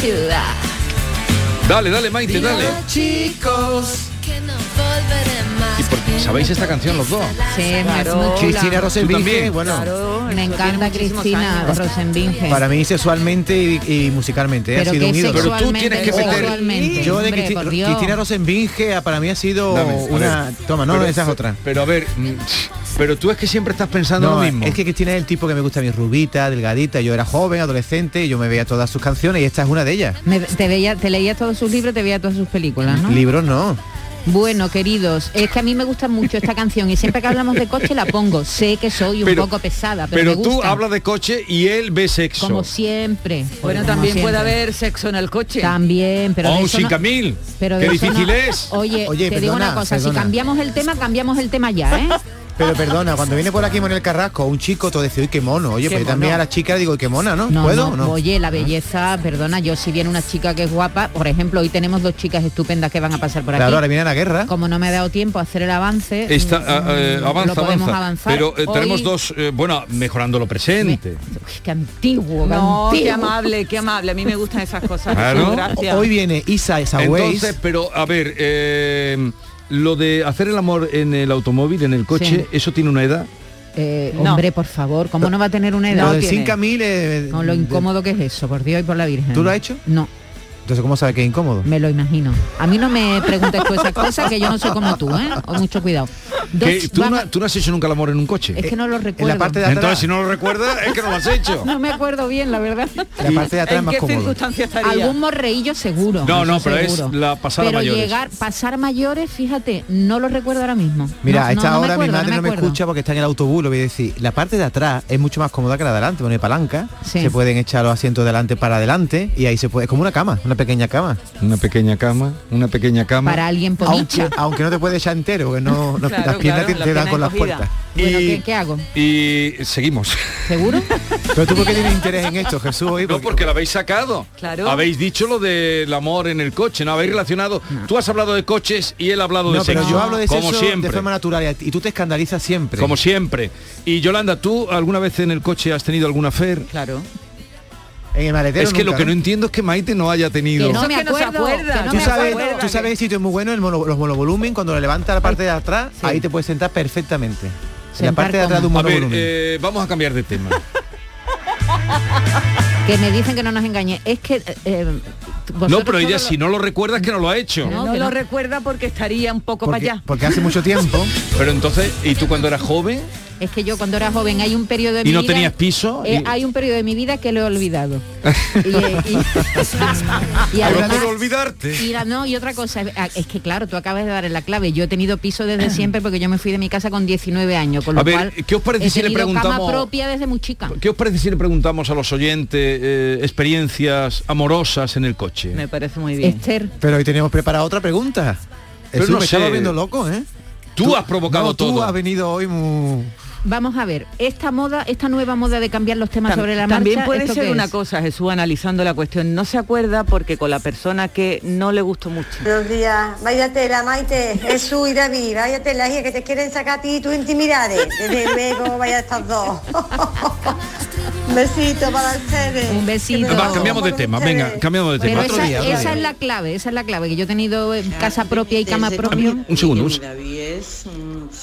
Ciudad. Dale, dale, Maite, dale. chicos que no volveré más. ¿Y por- ¿Sabéis esta canción los dos? Sí, Claro. Cristina Rosenbinge, bueno, Me bueno, encanta Cristina. Rosenbinge. para mí sexualmente y, y musicalmente ¿eh? ha sido un ídolo. Pero tú tienes que meter-. Yo de Hombre, Cristi- por Dios. Cristina Rosenbinge para mí ha sido Dame, una... Toma, no, Pero- esa es otra. Pero a ver, mm, pero tú es que siempre estás pensando No, lo mismo. es que Cristina es el tipo que me gusta mí, rubita, delgadita. Yo era joven, adolescente, y yo me veía todas sus canciones y esta es una de ellas. Me- te, veía, te leía todos sus libros, te veía todas sus películas, ¿no? Libros no. Bueno, queridos, es que a mí me gusta mucho esta canción y siempre que hablamos de coche la pongo. Sé que soy un Pero- poco pesada, pero, Pero me tú hablas de coche y él ve sexo. como siempre. Bueno, como también puede haber sexo en el coche. También, pero o de un eso no- 5000. pero Qué difícil no- es. Oye, Oye, te digo una cosa, perdona. si cambiamos el tema, cambiamos el tema ya, ¿eh? Pero perdona, cuando viene por aquí Monel Carrasco, un chico, todo dice, uy, qué mono. Oye, Qué pues también a la chica digo, qué mona, ¿no? No, ¿Puedo no, o no? oye, la belleza, perdona, yo si viene una chica que es guapa, por ejemplo, hoy tenemos dos chicas estupendas que van a pasar por aquí. Claro, ahora viene la guerra. Como no me ha dado tiempo a hacer el avance, Está, mm, eh, lo avanza, podemos avanza. avanzar. Pero eh, tenemos Hoy- dos, eh, bueno, mejorando lo presente. Uy, qué antiguo, qué amable, qué amable. A mí me gustan esas cosas. Claro. Gracias. Hoy viene Isa Esaways. Entonces, pero a ver, eh, lo de hacer el amor en el automóvil, en el coche, Sí. ¿eso tiene una edad? Eh, No. Hombre, por favor, ¿cómo no va a tener una Lo edad? del tiene. 5000 eh, Con lo de- incómodo que es eso, por Dios y por la Virgen. ¿Tú lo has hecho? No, Entonces, ¿cómo sabe que es incómodo? me lo imagino. A mí no me preguntes tú esas cosas, que yo no soy como tú, ¿eh? O mucho cuidado. ¿Tú, no, a- tú no has hecho nunca el amor en un coche? Es que no lo recuerdo. parte de atrás. Entonces, si no lo recuerdas, es que no lo has hecho. No me acuerdo bien, la verdad. La parte de atrás es ¿En más qué cómodo. circunstancias estaría? Algún morreillo seguro. No, no, pero es la pasada Pero mayores. llegar, pasar mayores, fíjate, no lo recuerdo ahora mismo. Mira, No, a esta no, no me hora mi madre no me, acuerdo. escucha porque está en el autobús, lo voy a decir. La parte de atrás es mucho más cómoda que la de adelante, pone palanca, Sí. se pueden echar los asientos delante para adelante y ahí se puede, es como una cama, una pequeña cama. Una pequeña cama, una pequeña cama. Para alguien Aunque, ponicha. aunque no te puedes echar entero, porque no, no- Claro, las piernas claro, te, la te dan con las puertas. Bueno, Y- ¿qué, qué hago? Y seguimos. ¿Seguro? Pero tú por qué tienes interés en esto, Jesús, hoy? No, porque lo habéis sacado. Claro. Habéis dicho lo del amor en el coche, ¿no? Habéis relacionado. Tú has hablado de coches y él ha hablado No, de pero sexo. yo hablo de como sexo siempre. de forma natural y tú te escandalizas siempre. Como siempre. Y Yolanda, ¿tú alguna vez en el coche has tenido alguna fer? Claro. En el maletero Es que lo que no entiendo es que Maite no haya tenido. Que no me que no se acuerdo. acuerda. que no Tú me sabes, acuerdo. tú sabes el sitio es muy bueno, el mono- los monovolumen, cuando le levanta la parte de atrás, Sí. ahí te puedes sentar perfectamente. En la parte de atrás de un A ver, monovolumen. eh, vamos a cambiar de tema. Que me dicen que no nos engañe. Es que... eh, no, vosotros pero ella lo- si no lo recuerda es que no lo ha hecho. No, No, lo no. recuerda porque estaría un poco para porque, allá. porque hace mucho tiempo. Pero entonces, ¿y tú cuando eras joven Es que yo cuando era joven hay un periodo de y mi no vida... tenías piso? eh, y- hay un periodo de mi vida que lo he olvidado. y, eh, y- además- olvidarte. y la- no, y otra cosa, es- es que claro, tú acabas de dar en la clave. Yo he tenido piso desde siempre porque yo me fui de mi casa con 19 años, con lo A ver, cual ¿qué os parece he si le tenido cama preguntamos- propia desde muy chica. ¿Qué os parece si le preguntamos a los oyentes eh, experiencias amorosas en el coche? Me parece muy bien. Esther, Pero hoy teníamos preparada otra pregunta. Pero Eso no me sé. estaba viendo loco, ¿eh? Tú has provocado No, tú todo. has venido hoy muy... vamos a ver, esta moda, esta nueva moda de cambiar los temas Tam- sobre la También marcha, puede ¿esto ser una es? cosa, Jesús, analizando la cuestión. No se acuerda porque con la persona que no le gustó mucho. Buenos días, vaya tela, Maite, Jesús y David, vaya tela, hija, que te quieren sacar a ti tus intimidades. Desde luego, vaya estos dos. Un besito para ustedes. Un besito. Va, cambiamos de tema, ustedes. venga, cambiamos de Pero tema. Otro esa, día, otro esa día. es la clave, esa es la clave, que yo he tenido eh, casa propia y cama propia. Un segundo, un se- David es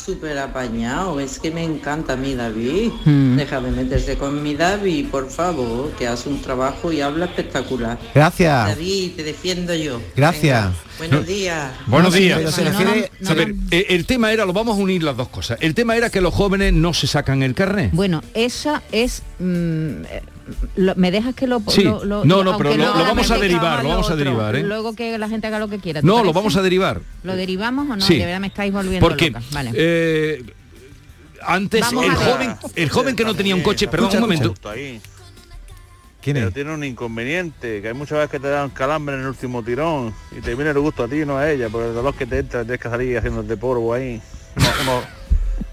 súper apañado, es que me encanta mi David. Mm. Deja de meterse con mi David, por favor, que hace un trabajo y habla espectacular. Gracias. David, te defiendo yo. Gracias. Venga, buenos días. Buenos No, días. se No, refiere... no, A ver, eh, el tema era, lo vamos a unir las dos cosas. El tema era que los jóvenes no se sacan el carnet. Bueno, esa es... mm, eh, lo- ¿Me dejas que lo...? Sí. lo- lo- No, no, pero lo- vamos a derivar, lo vamos a derivar, ¿eh? Luego que la gente haga lo que quiera. ¿te No, lo vamos a derivar. ¿Lo derivamos o no? Sí. De verdad me estáis volviendo Porque loca. Vale. eh, antes Vamos el joven, el joven que no tenía un coche, perdón un momento, Ahí. ¿Quién Pero tiene un inconveniente, que hay muchas veces que te dan calambre en el último tirón y te viene el gusto a ti, no a ella, porque el dolor que te entra tienes que salir haciéndote polvo ahí.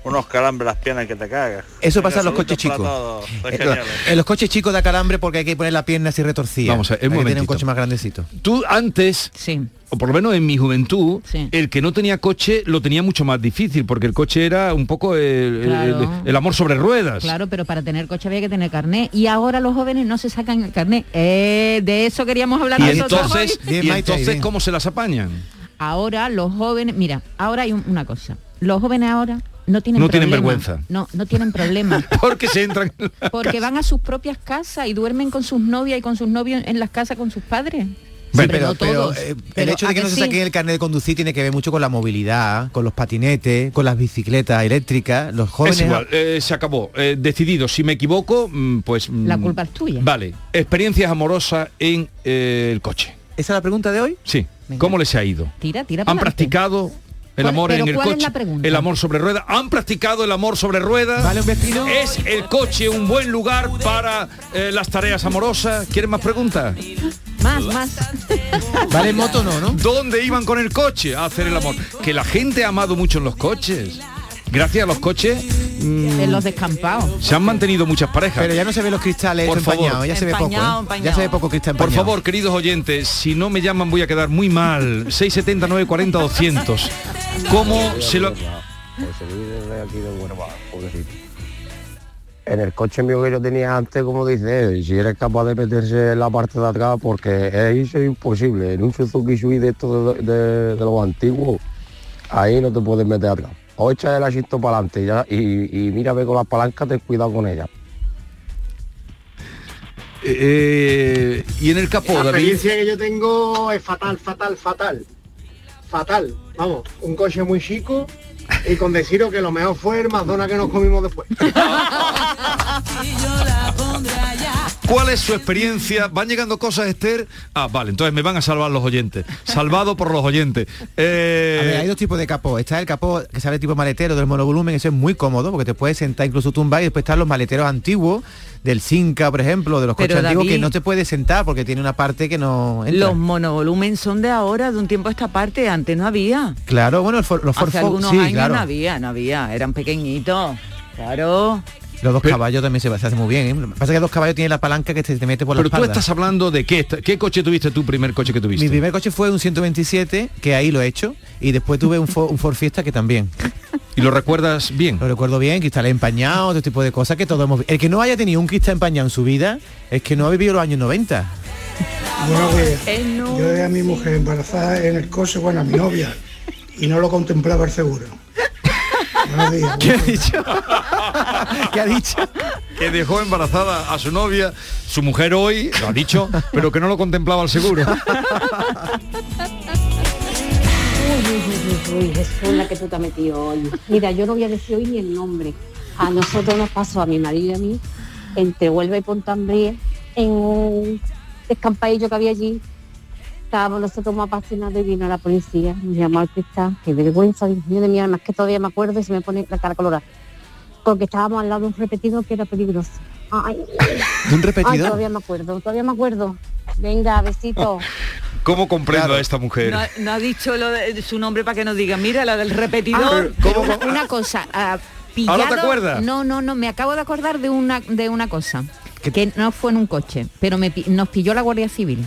Unos calambres las piernas que te cagas. Eso pasa en los coches chicos. Eh, geniales. En los coches chicos da calambre porque hay que poner la pierna así retorcida. Vamos a ver, un Hay que tener un coche más grandecito. tú antes Sí. o por lo menos en mi juventud, Sí. el que no tenía coche lo tenía mucho más difícil, porque el coche era un poco el, el- Claro. el- el amor sobre ruedas. Claro, pero para tener coche había que tener carnet. Y ahora los jóvenes no se sacan el carnet. Eh, de eso queríamos hablar Y nosotros entonces, hoy. Bien, y entonces. ¿cómo se las apañan? Ahora los jóvenes, mira, ahora hay un- una cosa. Los jóvenes ahora no tienen No tienen vergüenza. No, no tienen problema. Porque se entran en la Porque casa. van a sus propias casas y duermen con sus novias y con sus novios en las casas con sus padres. Pero, no pero, todos, eh, el hecho de ¿a que no se sí? saquen el carnet de conducir tiene que ver mucho con la movilidad, con los patinetes, con las bicicletas eléctricas. Los jóvenes Es igual, eh, se acabó. Eh, decidido, si me equivoco, mm, pues... mm, La culpa es tuya. Vale. Experiencias amorosas en eh, el coche. ¿Esa es la pregunta de hoy? Sí. Venga. ¿Cómo les ha ido? Tira, tira ¿Han practicado el ¿Cuál- amor en el coche? El amor sobre ruedas. ¿Han practicado el amor sobre ruedas? ¿Vale un vecino? ¿Es el coche un buen lugar para eh, las tareas amorosas? ¿Quieren más preguntas? Más, más. ¿Vale moto no, no? ¿Dónde iban con el coche a hacer el amor? Que la gente ha amado mucho en los coches. Gracias a los coches mm, en los descampados. se han mantenido muchas parejas. Pero ya no se ven los cristales Por eso empañados, favor. ya se ve poco. ¿eh? empañado. Ya se ve poco cristal Por favor, queridos oyentes, si no me llaman voy a quedar muy mal. 670 940 200. ¿Cómo se lo En el coche mío que yo tenía antes, como dice, si eres capaz de meterse en la parte de atrás, porque es imposible. En un Suzuki Sui de de- de los antiguos, ahí no te puedes meter atrás. O echa el asiento para adelante ya, y, y mira, ve con las palancas, ten cuidado con ella. Eh, y en el capó, La David. experiencia que yo tengo es fatal, fatal, fatal. Fatal. Vamos, un coche muy chico y con deciros que lo mejor fue el Madonna que nos comimos después. ¿Cuál es su experiencia? ¿Van llegando cosas, Esther? Ah, vale, entonces me van a salvar los oyentes. Salvado por los oyentes. Eh, A ver, hay dos tipos de capó. Está el capó que sale tipo maletero del monovolumen, ese es muy cómodo porque te puedes sentar incluso tumbar y después están los maleteros antiguos del Cinca, por ejemplo, de los Pero, coches antiguos que no te puedes sentar porque tiene una parte que no entra. Los monovolumen son de ahora, de un tiempo a esta parte, antes no había. Claro, bueno, el for- los Ford Hace Focus, algunos sí, años claro. no había, no había, eran pequeñitos. Claro. Los dos Pero- caballos también se, se hace muy bien. ¿eh? Lo que pasa es que dos caballos tienen la palanca que te, te mete por pero la tú espalda. estás hablando de qué, ¿qué coche tuviste tu primer coche que tuviste? Mi primer coche fue un 127, que ahí lo he hecho, y después tuve un, Fo- un Ford Fiesta que también. ¿Y lo recuerdas bien? Lo recuerdo bien, cristales empañados, otro tipo de cosas que todos hemos El que no haya tenido un cristal empañado en su vida es que no ha vivido los años 90. Buenos días. Eh, no. Yo dejé a mi mujer embarazada en el coche, bueno, a mi novia, y no lo contemplaba el seguro. Días. ¿Qué ha dicho? ¿Qué ha dicho? Que dejó embarazada a su novia, su mujer hoy, lo ha dicho, pero que no lo contemplaba al seguro. Uy, uy, uy, uy, uy, Jesús, la que tú te has metido hoy. Mira, yo no voy a decir hoy ni el nombre. A nosotros nos pasó, a mi marido y a mí, entre Huelva y Pontambrier, en un descampadillo que había allí. Estábamos nosotros más apasionados y vino la policía, nos llamó al cristal. Qué vergüenza, Dios mío de mi alma, es que todavía me acuerdo y se me pone la cara colorada. Porque estábamos al lado de un repetido que era peligroso. Ay, ¿De un ay, repetidor? todavía me acuerdo, todavía me acuerdo. Venga, besito. ¿Cómo comprendo Claro. a esta mujer? No, ha- no ha dicho lo de, su nombre para que nos diga, mira la del repetidor. ¿Cómo- Una, cosa, ah, ¿Ahora pillado, te acuerdas? No, no, no, me acabo de acordar de una de una cosa que no fue en un coche, pero me nos pilló la Guardia Civil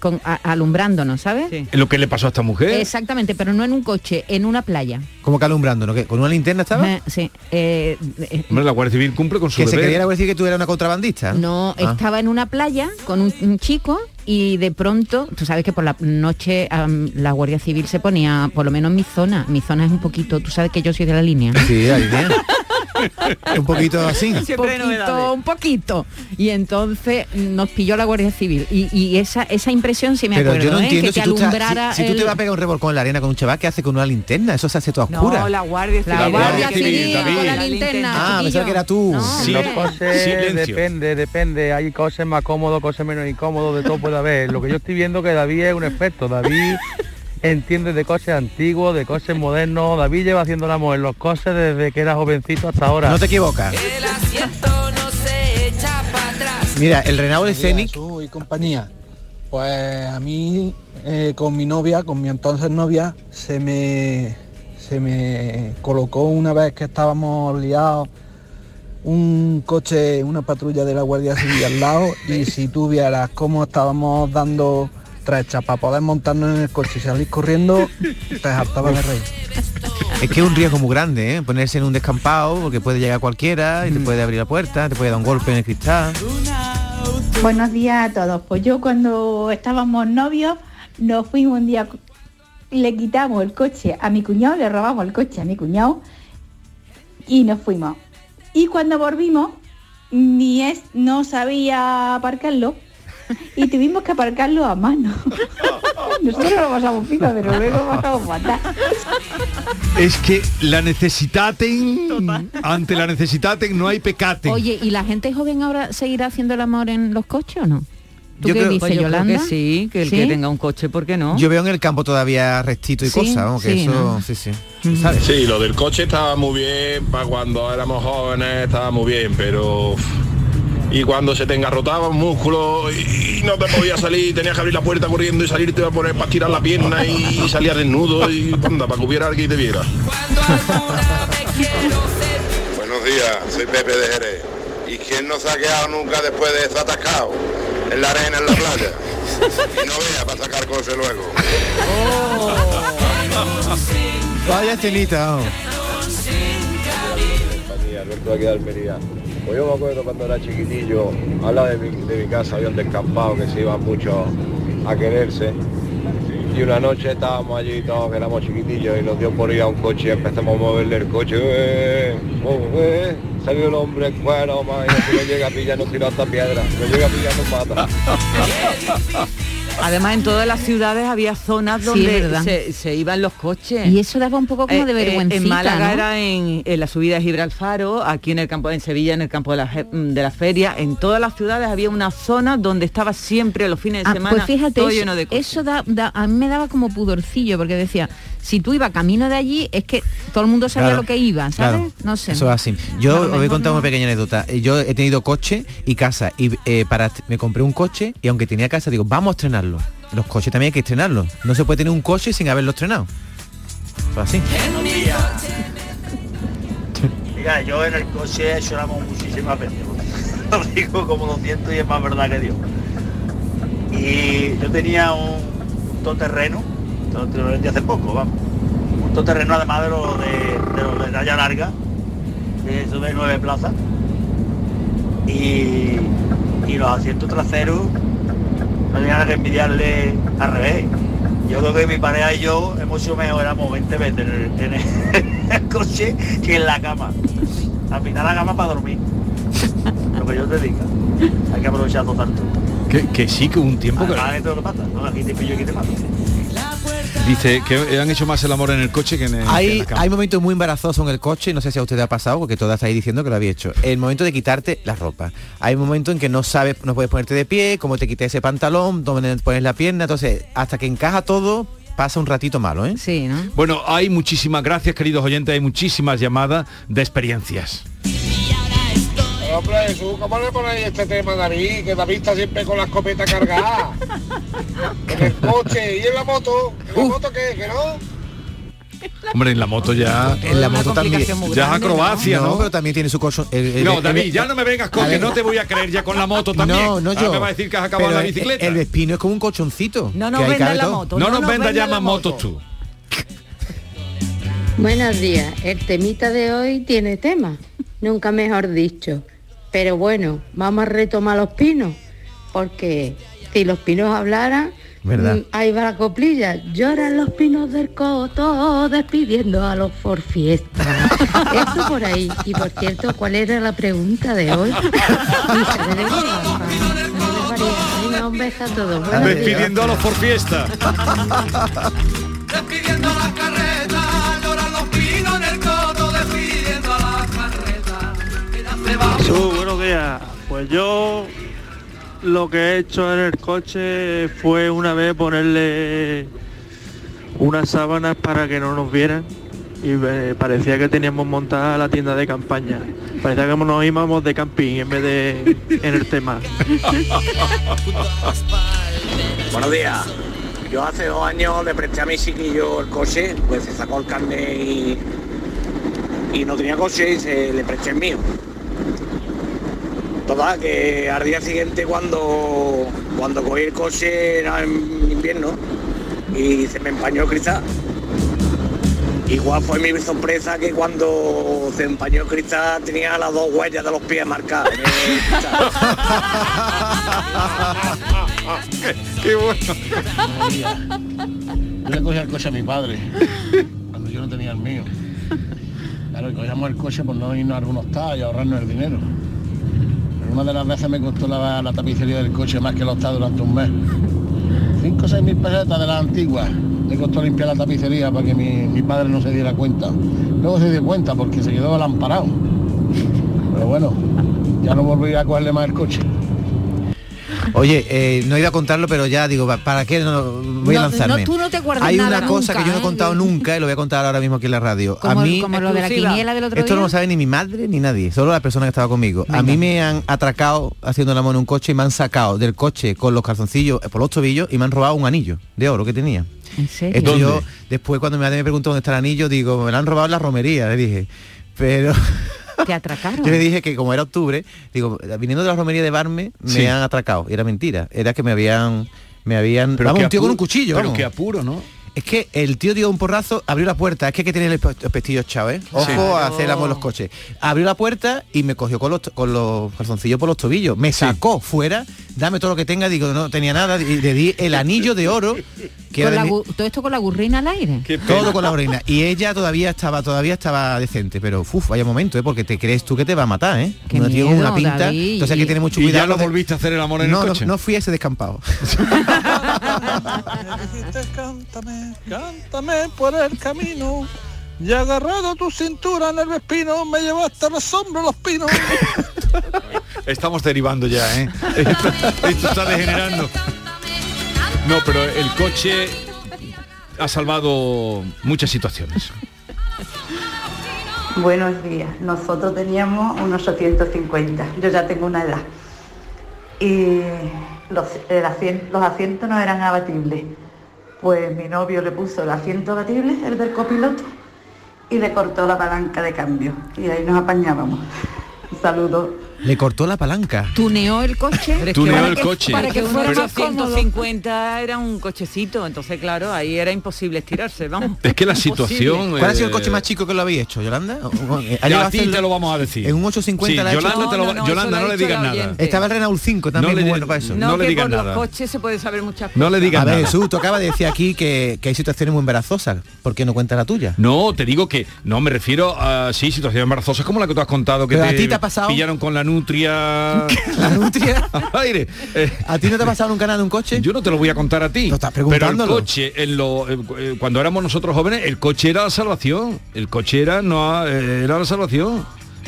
con a- alumbrándonos, ¿sabes? Sí. Lo que le pasó a esta mujer. Exactamente, pero no en un coche, en una playa. Como que alumbrando, ¿no? ¿Qué? ¿Con una linterna estaba? Eh, sí, eh, eh, Hombre, la Guardia Civil cumple con su Que se quería decir que tú eras una contrabandista. No, Ah. estaba en una playa con un, un chico y de pronto, tú sabes que por la noche la Guardia Civil se ponía, por lo menos en mi zona, mi zona es un poquito, tú sabes que yo soy de la línea. Sí, la línea. un poquito así. Poquito, un poquito. Y entonces nos pilló la Guardia Civil. Y, y esa, esa impresión sí me Pero acuerdo, yo no ¿eh? entiendo que si te tú, estás- alumbrara si, si tú te vas a pegar un revolcón en la arena con un chaval, ¿qué hace con una linterna? Eso se hace toda oscura. No, la guardia La Civil. Guardia Civil, David. con la linterna. Ah, pensaba que era tú. No, Sí. hombre. Los Silencio. depende, depende. Hay cosas más cómodas, cosas menos incómodas, de todo puede haber. Lo que yo estoy viendo que David es un experto. David entiende de coches antiguos, de coches modernos. David lleva haciendo amor en los coches desde que era jovencito hasta ahora. No te equivocas. El asiento no se echa para atrás. Mira, el Renault Scenic Tú y compañía. Pues a mí eh, con mi novia, con mi entonces novia, se me se me colocó una vez que estábamos liados un coche, una patrulla de la Guardia Civil al lado y si tú vieras cómo estábamos dando para poder montarnos en el coche y salir corriendo, te hartabas de reír. es que es un riesgo muy grande, ¿eh? Ponerse en un descampado porque puede llegar cualquiera y te puede abrir la puerta, te puede dar un golpe en el cristal. Buenos días a todos. Pues yo cuando estábamos novios nos fuimos un día, le quitamos el coche a mi cuñado, le robamos el coche a mi cuñado y nos fuimos. Y cuando volvimos, ni es, no sabía aparcarlo y tuvimos que aparcarlo a mano. Nosotros lo pasamos pipa, pero luego pasamos fatal. Es que la necesitaten, ante la necesitaten no hay pecate. Oye, ¿y la gente joven ahora seguirá haciendo el amor en los coches o no? ¿Tú Yo qué creo- dices, Pues yo creo Yolanda? que sí, que el ¿Sí? que tenga un coche, ¿por qué no? Yo veo en el campo todavía restito y Sí, cosas, vamos, que sí, eso, ¿no? sí, sí. ¿Sabes? Sí, lo del coche estaba muy bien, para cuando éramos jóvenes estaba muy bien, pero... Y cuando se te engarrotaba un músculo y no te podías salir, tenías que abrir la puerta corriendo y salirte a poner para tirar la pierna y salías desnudo y anda, para que hubiera alguien que te viera. Buenos días, soy Pepe de Jerez. ¿Y quién no se ha quedado nunca después de estar atascado? En la arena, en la playa. Y no vea para sacar cosas luego. Vaya escenita, compañía, Alberto de Almería. Pues yo me acuerdo cuando era chiquitillo, lado de mi, de mi casa había un descampado que se iban mucho a quererse. Y una noche estábamos allí todos, que éramos chiquitillos, y nos dio por ir a un coche y empezamos a moverle el coche. ¡Eh! ¡Eh! Salió el hombre en cuero, man, no llega a pillar, nos tiró hasta piedra. No llega a pillar, nos mata. Además, en todas las ciudades había zonas donde se, se iban los coches. Y eso daba un poco como de Eh, eh, vergüencita, en Málaga ¿no? era en, en la subida de Gibralfaro, aquí en el campo en Sevilla, en el campo de la, je- de la feria. En todas las ciudades había una zona donde estaba siempre los fines de Ah, semana pues fíjate, todo eso, lleno de coches. eso da, da- a mí me daba como pudorcillo, porque decía, si tú ibas camino de allí, es que todo el mundo sabía Claro, lo que iba, ¿sabes? claro. No sé. Eso es así. Yo os voy a mejor contar no. una pequeña anécdota. Eh, Yo he tenido coche y casa y eh, para me compré un coche y aunque tenía casa digo, vamos a Los coches también hay que estrenarlos. No se puede tener un coche sin haberlo estrenado. Eso es así. Mira, yo en el coche lloramos muchísimas veces. Lo digo como 200 y es más verdad que Dios. Y yo tenía un todoterreno, te lo vendí hace poco, vamos. Un todoterreno además de los de, de, talla larga, de esos de nueve plazas. Y los asientos traseros no tenían que envidiarle al revés. Yo creo que mi pareja y yo hemos sido mejoramos 20 veces en el, en coche que en la cama. Al final la cama para dormir. Lo que yo te diga. Hay que aprovechar todo tanto. Que, que sí, que un tiempo que... Además de todo lo que pasa, ¿no? Aquí te pillo y aquí te mato. Dice que han hecho más el amor en el coche que en, el, que en Hay, la cama. hay momentos muy embarazosos en el coche, no sé si a usted le ha pasado, porque todas estáis diciendo que lo había hecho. El momento de quitarte la ropa. Hay un momento en que no sabes, no puedes ponerte de pie, cómo te quitas ese pantalón, dónde pones la pierna, entonces hasta que encaja todo, pasa un ratito malo, ¿eh? Sí, ¿no? Bueno, hay muchísimas gracias, queridos oyentes, hay muchísimas llamadas de experiencias. Hombre, Jesús, ¿cómo le ponéis este tema a David? Que David está siempre con la escopeta cargada. en el coche y en la moto. ¿En la moto qué? ¿Que no? Hombre, en la moto ya... En la moto también. Ya es acrobacia, ¿no? pero también tiene su coche. el- el- No, David, el- ya no me vengas con que no te voy a creer ya con la moto también. No, no Ahora yo. me va a decir que has acabado la el- bicicleta. El Vespino es como un colchoncito. No nos vendas la todo. moto. no, nos nos vendas ya más motos tú. Buenos días. El temita de hoy tiene tema, nunca mejor dicho. Pero bueno, vamos a retomar los pinos, porque si los pinos hablaran, ¿Verdad? mm, ahí va la coplilla. Lloran los pinos del coto despidiendo a los for fiesta. Eso por ahí. Y por cierto, ¿cuál era la pregunta de hoy? Un beso a todos. Despidiendo a los por fiesta. Despidiendo la carreta, Jesús, buenos días. Pues yo lo que he hecho en el coche fue una vez ponerle unas sábanas para que no nos vieran y eh, parecía que teníamos montada la tienda de campaña. Parecía que nos íbamos de camping en vez de en el tema. Buenos días. Yo hace dos años le presté a mi chiquillo el coche, pues se sacó el carnet y, y no tenía coche y se le presté el mío. Total, que al día siguiente cuando, cuando cogí el coche era en invierno y se me empañó el cristal. Igual fue mi sorpresa que cuando se empañó el cristal tenía las dos huellas de los pies marcadas. en el cristal. Qué bueno. Yo le cogí el coche a mi padre cuando yo no tenía el mío. Claro, y cogíamos el coche por no irnos a algunos hostal y ahorrarnos el dinero. Una de las veces me costó la, tapicería del coche más que el hostal durante un mes. Cinco o seis mil pesetas de las antiguas. Le costó limpiar la tapicería para que mi, mi padre no se diera cuenta. Luego se dio cuenta porque se quedó alamparado. Pero bueno, ya no volví a cogerle más el coche. Oye, eh, no iba a contarlo, pero ya digo, ¿pa- ¿para qué no voy a lanzarme? no, tú no te guardas Hay nada una cosa nunca, que yo no he ¿eh? contado nunca y lo voy a contar ahora mismo aquí en la radio. Como- a mí como lo de la quiniela del otro esto no lo sabe ni mi madre ni nadie, solo la persona que estaba conmigo. A mí me han atracado haciendo la mano en un coche y me han sacado del coche con los calzoncillos eh, por los tobillos y me han robado un anillo de oro que tenía. ¿En serio? Esto yo, después cuando mi madre me preguntó dónde está el anillo, digo, me lo han robado en la romería, le dije. Pero Te atracaron. yo le dije que como era octubre, digo, viniendo de la romería de Barme, me Sí. han atracado. Y era mentira. Era que me habían. Me habían. Pero vamos, un tío con apuro- un cuchillo. Pero vamos. qué apuro, ¿no? Es que el tío dio un porrazo, abrió la puerta, es que hay que tener los pestillos echados, ¿eh? Ojo Sí. a hacer el amor en los coches. Abrió la puerta y me cogió con los, con los calzoncillos por los tobillos. Me sacó fuera, dame todo lo que tenga, digo, no tenía nada, y le di el anillo de oro, que era de mi- todo esto con la gurrina al aire. todo con la orina. Y ella todavía estaba, todavía estaba decente, pero uf, vaya momento, ¿eh? Porque te crees tú que te va a matar, ¿eh? Qué Una con una pinta. David, Entonces hay que tener mucho ¿Y cuidado. ya no de- volviste a hacer el amor en no, el no, coche? no fui a ese descampado. cántame, por el camino. Y agarrado a tu cintura en el espino, me llevaste a la sombra los pinos. Estamos derivando ya, ¿eh? Esto, esto está degenerando. No, pero el coche ha salvado muchas situaciones. Buenos días. Nosotros teníamos unos 850. Yo ya tengo una edad. Y los, el asien- los asientos no eran abatibles. Pues mi novio le puso el asiento abatible, el del copiloto, y le cortó la palanca de cambio. Y ahí nos apañábamos. Un saludo. Le cortó la palanca. Tuneó el coche. Tuneó el para coche. que- Para que fuera Pero- más 150 era un cochecito, entonces claro, ahí era imposible estirarse, vamos. Es que la Imposible. situación... ¿Cuál ha sido el eh, coche más chico que lo habéis hecho, Yolanda? ¿O- o- ha Ya llegado a ti te lo vamos a decir. En un 850 Sí, la Yolanda, te lo- No, le digas nada. Estaba el Renault 5 también, No le muy di- bueno para eso. No, No le que digas nada. los coches se puede saber muchas cosas. No le digas A ver, nada. Jesús, tú acabas de decir aquí que, que hay situaciones muy embarazosas. ¿Por qué no cuentas la tuya? No, te digo que no me refiero a sí situaciones embarazosas como la que tú has contado que a te, ti te ha pasado- pillaron con la nutria La nutria. aire. Eh, ¿A ti no te ha pasado nunca nada en un coche? yo no te lo voy a contar a ti. No estás pero el coche, en lo, eh, eh, cuando éramos nosotros jóvenes, el coche era la salvación. El coche era no eh, era la salvación.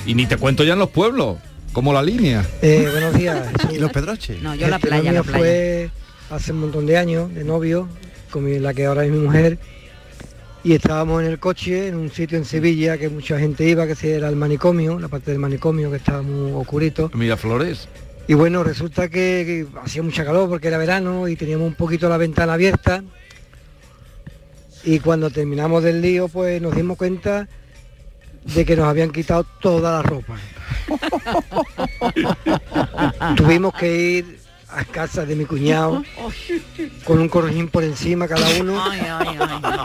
Y ni te cuento ya en los pueblos, como la línea. Eh, buenos días. ¿Y los pedroches? No, yo la playa, la playa. fue hace un montón de años de novio con mi- la que ahora es mi mujer y estábamos en el coche en un sitio en Sevilla que mucha gente iba que era el manicomio la parte del manicomio que estaba muy oscurito. Mira Flores. y bueno resulta que, que hacía mucha calor porque era verano y teníamos un poquito la ventana abierta. Y cuando terminamos del lío pues nos dimos cuenta de que nos habían quitado toda la ropa. Tuvimos que ir a casa de mi cuñado con un correjín por encima cada uno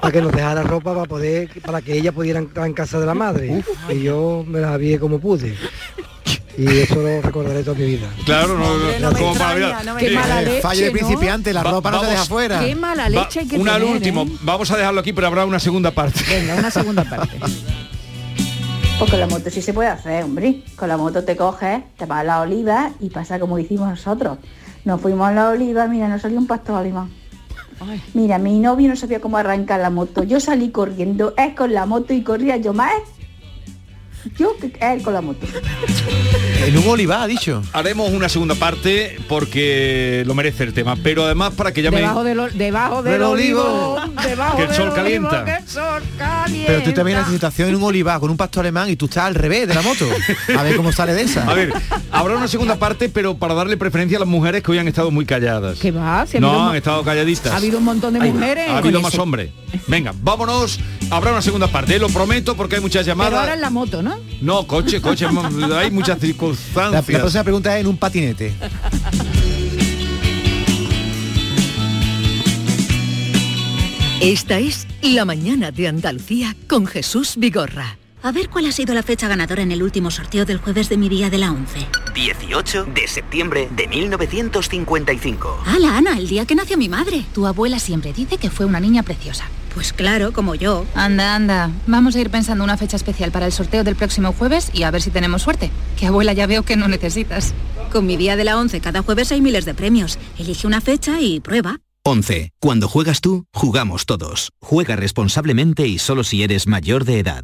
para que nos dejara ropa para poder para que ella pudiera entrar en casa de la madre y yo me la vi como pude y eso lo recordaré toda mi vida Claro, no, no, no me como para extraña, Qué mala leche, Fallo de principiante, la Va- ropa no se vamos- deja fuera. Qué mala Va- leche hay que una al último. ¿eh? Vamos a dejarlo aquí, pero habrá una segunda parte. Venga, una segunda parte. Pues con la moto sí se puede hacer, hombre. Con la moto te coges, te vas a la oliva y pasa como hicimos nosotros. Nos fuimos a la oliva, mira, nos salió un pastor alemán. Mira, mi novio no sabía cómo arrancar la moto. Yo salí corriendo, él con la moto y corría yo más. Yo él con la moto. En un olivar, ha dicho. Haremos una segunda parte porque lo merece el tema, pero además para que llamen... Debajo del, ol- debajo del, Del olivo, olivo. debajo Que el del sol olivo, calienta. que el sol calienta. Pero tú ves la situación en un olivar con un pastor alemán y tú estás al revés de la moto. A ver cómo sale de esa. A ver, habrá una segunda parte, pero para darle preferencia a las mujeres que hoy han estado muy calladas. ¿Qué va? Si ha no, han estado calladitas. Ha habido un montón de Ay, mujeres. Ha habido más hombres. Venga, vámonos. Habrá una segunda parte, lo prometo, porque hay muchas Pero ahora llamadas. en la moto, ¿no? No, coche, coche, hay muchas La, circunstancias. la próxima pregunta es en un patinete. Esta es La Mañana de Andalucía con Jesús Vigorra. A ver cuál ha sido la fecha ganadora en el último sorteo del jueves de mi día de la 11. 18 de septiembre de 1955. ¡Hala, Ana! El día que nació mi madre. Tu abuela siempre dice que fue una niña preciosa. Pues claro, como yo. Anda, anda. Vamos a ir pensando una fecha especial para el sorteo del próximo jueves y a ver si tenemos suerte. Que abuela ya veo que no necesitas. Con mi día de la 11 cada jueves hay miles de premios. Elige una fecha y prueba. 11. Cuando juegas tú, jugamos todos. Juega responsablemente y solo si eres mayor de edad.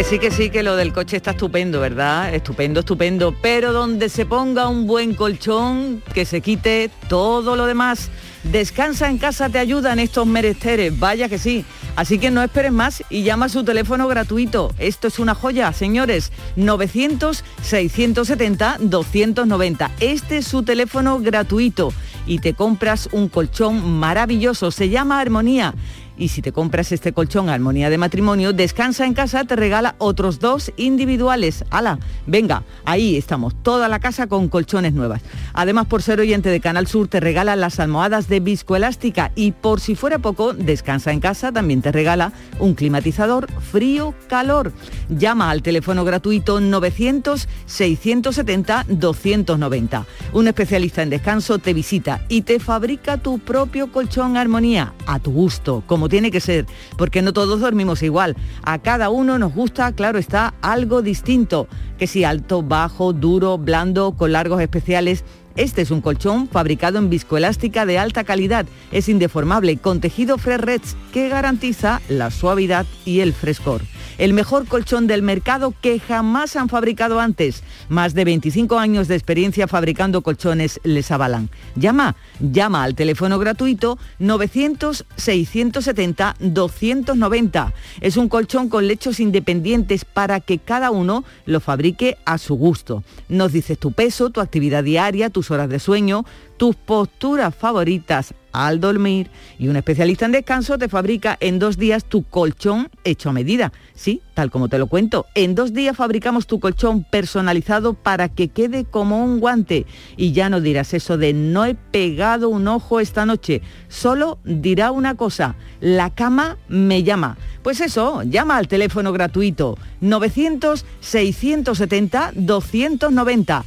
Que sí, que sí, que lo del coche está estupendo, ¿verdad? Estupendo, estupendo. Pero donde se ponga un buen colchón, que se quite todo lo demás. Descansa en casa te ayudan estos meresteres, vaya que sí. Así que no esperes más y llama a su teléfono gratuito. Esto es una joya, señores. 900-670-290. Este es su teléfono gratuito y te compras un colchón maravilloso. Se llama Armonía. Y si te compras este colchón Armonía de Matrimonio, Descansa en casa te regala otros dos individuales. ¡Hala! Venga, ahí estamos, toda la casa con colchones nuevas. Además, por ser oyente de Canal Sur, te regala las almohadas de viscoelástica y por si fuera poco, Descansa en casa también te regala un climatizador frío-calor. Llama al teléfono gratuito 900-670-290. Un especialista en descanso te visita y te fabrica tu propio colchón Armonía a tu gusto, como tiene que ser, porque no todos dormimos igual. A cada uno nos gusta, claro está, algo distinto, que si alto, bajo, duro, blando, con largos especiales. Este es un colchón fabricado en viscoelástica de alta calidad. Es indeformable, con tejido Fresh Reds que garantiza la suavidad y el frescor. El mejor colchón del mercado que jamás han fabricado antes. Más de 25 años de experiencia fabricando colchones les avalan. Llama, llama al teléfono gratuito 900-670-290. Es un colchón con lechos independientes para que cada uno lo fabrique a su gusto. Nos dices tu peso, tu actividad diaria, tus horas de sueño, tus posturas favoritas al dormir y un especialista en descanso te fabrica en dos días tu colchón hecho a medida. Sí, tal como te lo cuento. En dos días fabricamos tu colchón personalizado para que quede como un guante. Y ya no dirás eso de no he pegado un ojo esta noche. Solo dirá una cosa, la cama me llama. Pues eso, llama al teléfono gratuito 900-670-290.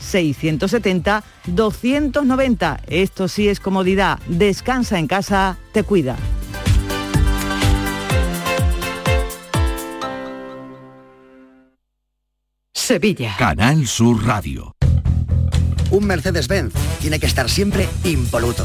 900-670-290. Esto sí es comodidad. Descansa en casa, te cuida. Sevilla. Canal Sur Radio. Un Mercedes-Benz tiene que estar siempre impoluto.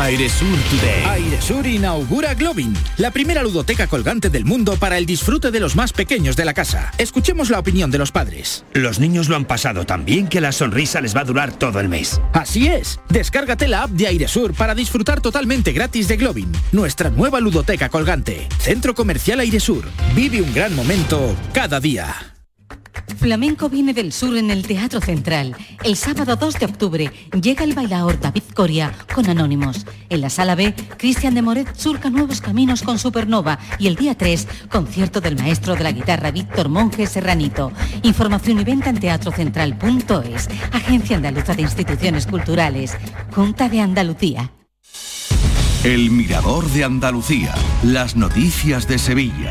Airesur Today. Airesur inaugura Globin, la primera ludoteca colgante del mundo para el disfrute de los más pequeños de la casa. Escuchemos la opinión de los padres. Los niños lo han pasado tan bien que la sonrisa les va a durar todo el mes. Así es, descárgate la app de Airesur para disfrutar totalmente gratis de Globin, nuestra nueva ludoteca colgante. Centro Comercial Airesur. Vive un gran momento cada día. Flamenco viene del sur en el Teatro Central. El sábado 2 de octubre llega el bailaor David Coria con Anónimos. En la sala B, Cristian de Moret surca nuevos caminos con Supernova. Y el día 3, concierto del maestro de la guitarra Víctor Monge Serranito. Información y venta en teatrocentral.es. Agencia Andaluza de Instituciones Culturales. Junta de Andalucía. El Mirador de Andalucía. Las noticias de Sevilla.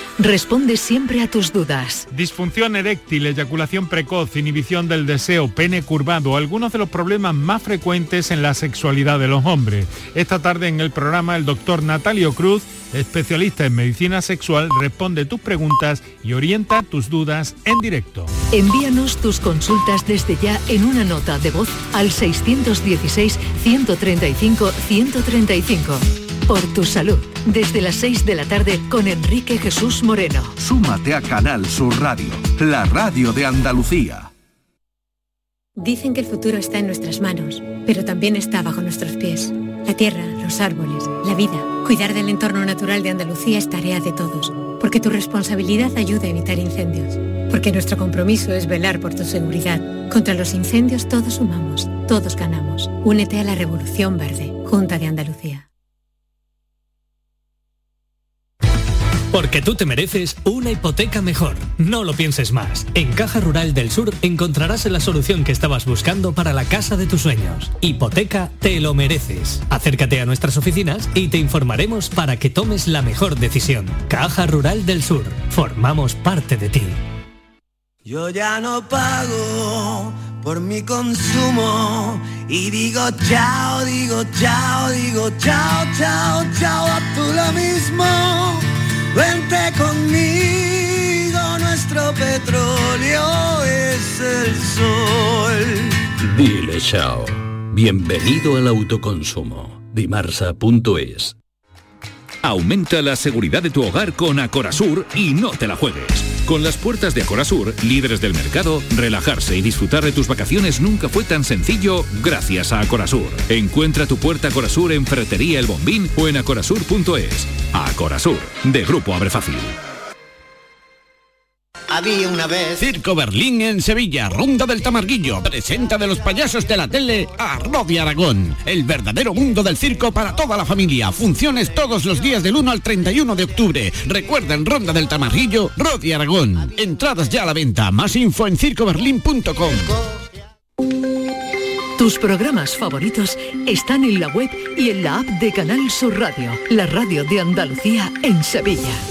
responde siempre a tus dudas. Disfunción eréctil, eyaculación precoz, inhibición del deseo, pene curvado, algunos de los problemas más frecuentes en la sexualidad de los hombres. Esta tarde en el programa el doctor Natalio Cruz, especialista en medicina sexual, responde tus preguntas y orienta tus dudas en directo. Envíanos tus consultas desde ya en una nota de voz al 616-135-135. Por tu salud, desde las 6 de la tarde con Enrique Jesús Moreno. Súmate a Canal Sur Radio, la radio de Andalucía. Dicen que el futuro está en nuestras manos, pero también está bajo nuestros pies. La tierra, los árboles, la vida. Cuidar del entorno natural de Andalucía es tarea de todos, porque tu responsabilidad ayuda a evitar incendios, porque nuestro compromiso es velar por tu seguridad. Contra los incendios todos sumamos, todos ganamos. Únete a la Revolución Verde, Junta de Andalucía. Porque tú te mereces una hipoteca mejor. No lo pienses más. En Caja Rural del Sur encontrarás la solución que estabas buscando para la casa de tus sueños. Hipoteca te lo mereces. Acércate a nuestras oficinas y te informaremos para que tomes la mejor decisión. Caja Rural del Sur. Formamos parte de ti. Yo ya no pago por mi consumo y digo chao, digo chao, digo chao, chao, chao, a tú lo mismo. Vente conmigo, nuestro petróleo es el sol. Dile chao. Bienvenido al autoconsumo. Dimarsa.es Aumenta la seguridad de tu hogar con Acorasur y no te la juegues. Con las puertas de Acorasur, líderes del mercado, relajarse y disfrutar de tus vacaciones nunca fue tan sencillo gracias a Acorasur. Encuentra tu puerta Acorasur en Ferretería El Bombín o en acorasur.es. Acorasur, de Grupo Abre Fácil. Había una vez. Circo Berlín en Sevilla, Ronda del Tamarguillo. Presenta de los payasos de la tele a Rodi Aragón. El verdadero mundo del circo para toda la familia. Funciones todos los días del 1 al 31 de octubre. Recuerda en Ronda del Tamarguillo, Rodi Aragón. Entradas ya a la venta. Más info en circoberlín.com. Tus programas favoritos están en la web y en la app de Canal Sur Radio, la radio de Andalucía en Sevilla.